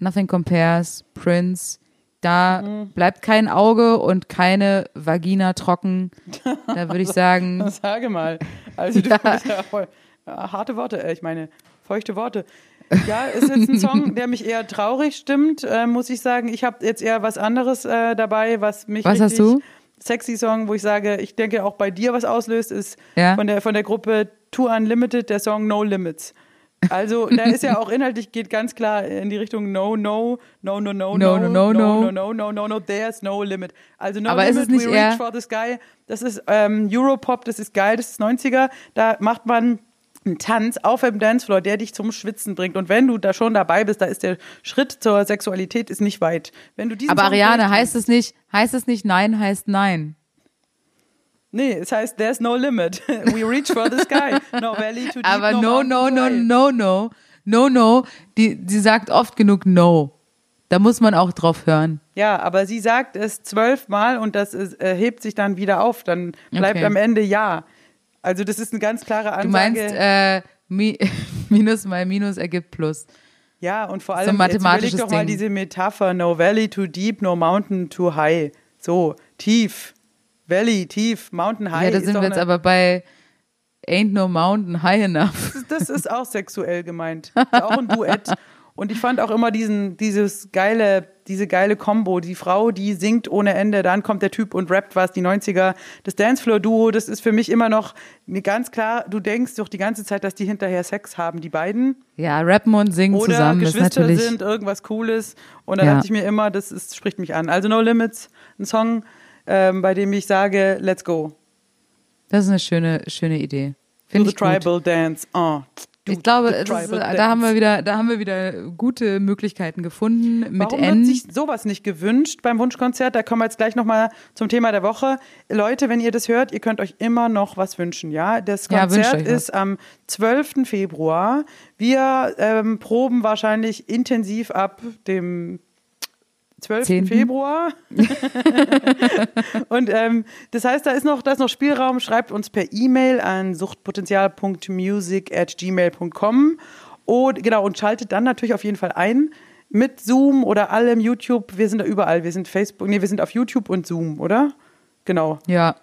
Nothing Compares, Prince, da Mhm. bleibt kein Auge und keine Vagina trocken. (laughs) Da würde ich sagen, (laughs) Sage mal. Also du (laughs) Ja. ja voll, ja, harte Worte, äh, ich meine feuchte Worte. Ja, ist jetzt ein Song, der mich eher traurig stimmt, äh, muss ich sagen. Ich habe jetzt eher was anderes äh, dabei, was mich Was hast du? sexy Song, wo ich sage, ich denke auch bei dir was auslöst, ist von der von der Gruppe Too Unlimited der Song No Limits. Also, da ist ja auch inhaltlich geht ganz klar in die Richtung no, no, no, no, no, No, no, no, no, no, no. no, no, no, no, there's no limit. Also, no Aber ist limit, es nicht we reach for the sky. Das ist ähm, Europop, das ist geil, das ist 90er. Da macht man einen Tanz auf dem Dancefloor, der dich zum Schwitzen bringt. Und wenn du da schon dabei bist, da ist der Schritt zur Sexualität ist nicht weit. Wenn du diesen aber Song Ariane, heißt es nicht, heißt es nicht Nein, heißt Nein. Nee, es heißt, there's no limit. (laughs) We reach for the sky. No valley too deep, Aber no, no, no, high. no, no, no, no, die, die sagt oft genug No. Da muss man auch drauf hören. Ja, aber sie sagt es zwölfmal und das ist, äh, hebt sich dann wieder auf. Dann bleibt Okay. am Ende Ja. Also das ist eine ganz klare Ansage. Du meinst, äh, Mi (laughs) Minus mal Minus ergibt Plus. ja, und vor so allem, ein jetzt überleg mathematisches doch mal Ding. diese Metapher, no valley too deep, no mountain too high. So, tief, valley, tief, mountain high. ja, da sind wir jetzt aber bei Ain't no mountain high enough. das ist auch sexuell gemeint. Auch ein Duett. Und ich fand auch immer diesen, dieses geile, diese geile Combo. Die Frau, die singt ohne Ende, dann kommt der Typ und rappt was, die 90er. Das Dancefloor-Duo, das ist für mich immer noch ganz klar, du denkst doch die ganze Zeit, dass die hinterher Sex haben, die beiden. Ja, rappen und singen Oder zusammen ist Geschwister sind, irgendwas Cooles. Und dann Ja. dachte ich mir immer, das ist, spricht mich an. Also No Limits, ein Song, ähm, bei dem ich sage, let's go. Das ist eine schöne, schöne Idee. Finde the ich gut. Tribal Dance. Oh, do Ich glaube, the ist, da haben wir wieder, da haben wir wieder gute Möglichkeiten gefunden mit Warum N. wird sich sowas nicht gewünscht beim Wunschkonzert? Da kommen wir jetzt gleich nochmal zum Thema der Woche. Leute, wenn ihr das hört, ihr könnt euch immer noch was wünschen, ja? Das Ja, Konzert was. ist am 12. Februar. Wir ähm, proben wahrscheinlich intensiv ab dem 12. Zehnten. Februar. (laughs) Und ähm, das heißt, da ist noch, da ist noch Spielraum. Schreibt uns per E-Mail an suchtpotenzial.music@gmail.com und genau und schaltet dann natürlich auf jeden Fall ein mit Zoom oder allem YouTube. Wir sind da überall. Wir sind Facebook, nee, wir sind auf YouTube und Zoom, oder? Genau. ja,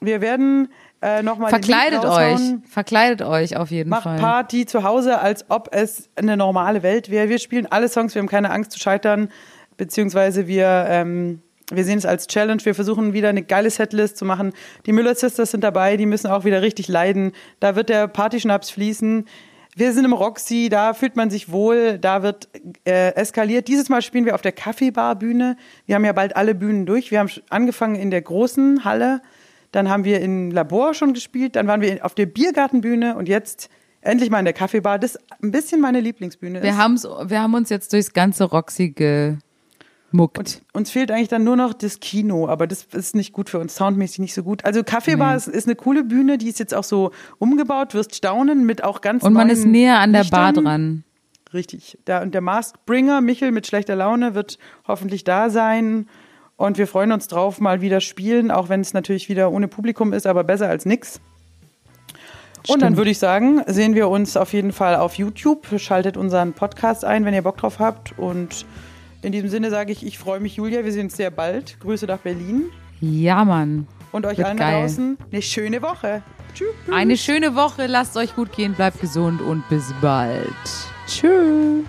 Wir werden äh, nochmal verkleidet euch, verkleidet euch auf jeden Macht Fall. Party zu Hause, als ob es eine normale Welt wäre. Wir spielen alle Songs, wir haben keine Angst zu scheitern, beziehungsweise wir, ähm, wir sehen es als Challenge. Wir versuchen wieder eine geile Setlist zu machen. Die Müller Sisters sind dabei, die müssen auch wieder richtig leiden. Da wird der Partyschnaps fließen. Wir sind im Roxy, da fühlt man sich wohl, da wird äh, eskaliert. Dieses Mal spielen wir auf der Kaffeebar-Bühne. Wir haben ja bald alle Bühnen durch. Wir haben angefangen in der großen Halle. Dann haben wir im Labor schon gespielt. Dann waren wir auf der Biergartenbühne und jetzt endlich mal in der Kaffeebar. Das ein bisschen meine Lieblingsbühne Wir, ist. haben's, wir haben uns jetzt durchs ganze Roxy gemuckt. Und uns fehlt eigentlich dann nur noch das Kino, aber das ist nicht gut für uns, soundmäßig nicht so gut. Also Kaffeebar ist, ist eine coole Bühne, die ist jetzt auch so umgebaut, wirst staunen mit auch ganz Und man ist näher an der Bar Lichtern. dran. Richtig. Da, und der Maskbringer, Michel mit schlechter Laune, wird hoffentlich da sein. Und wir freuen uns drauf, mal wieder spielen, auch wenn es natürlich wieder ohne Publikum ist, aber besser als nix. Und dann Stimmt. würde ich sagen, sehen wir uns auf jeden Fall auf YouTube. Schaltet unseren Podcast ein, wenn ihr Bock drauf habt. Und in diesem Sinne sage ich, ich freue mich, Julia. Wir sehen uns sehr bald. Grüße nach Berlin. Ja, Mann. Und euch Wird allen geil. draußen eine schöne Woche. Tschüss. Eine schöne Woche, lasst euch gut gehen, bleibt gesund und bis bald. Tschüss.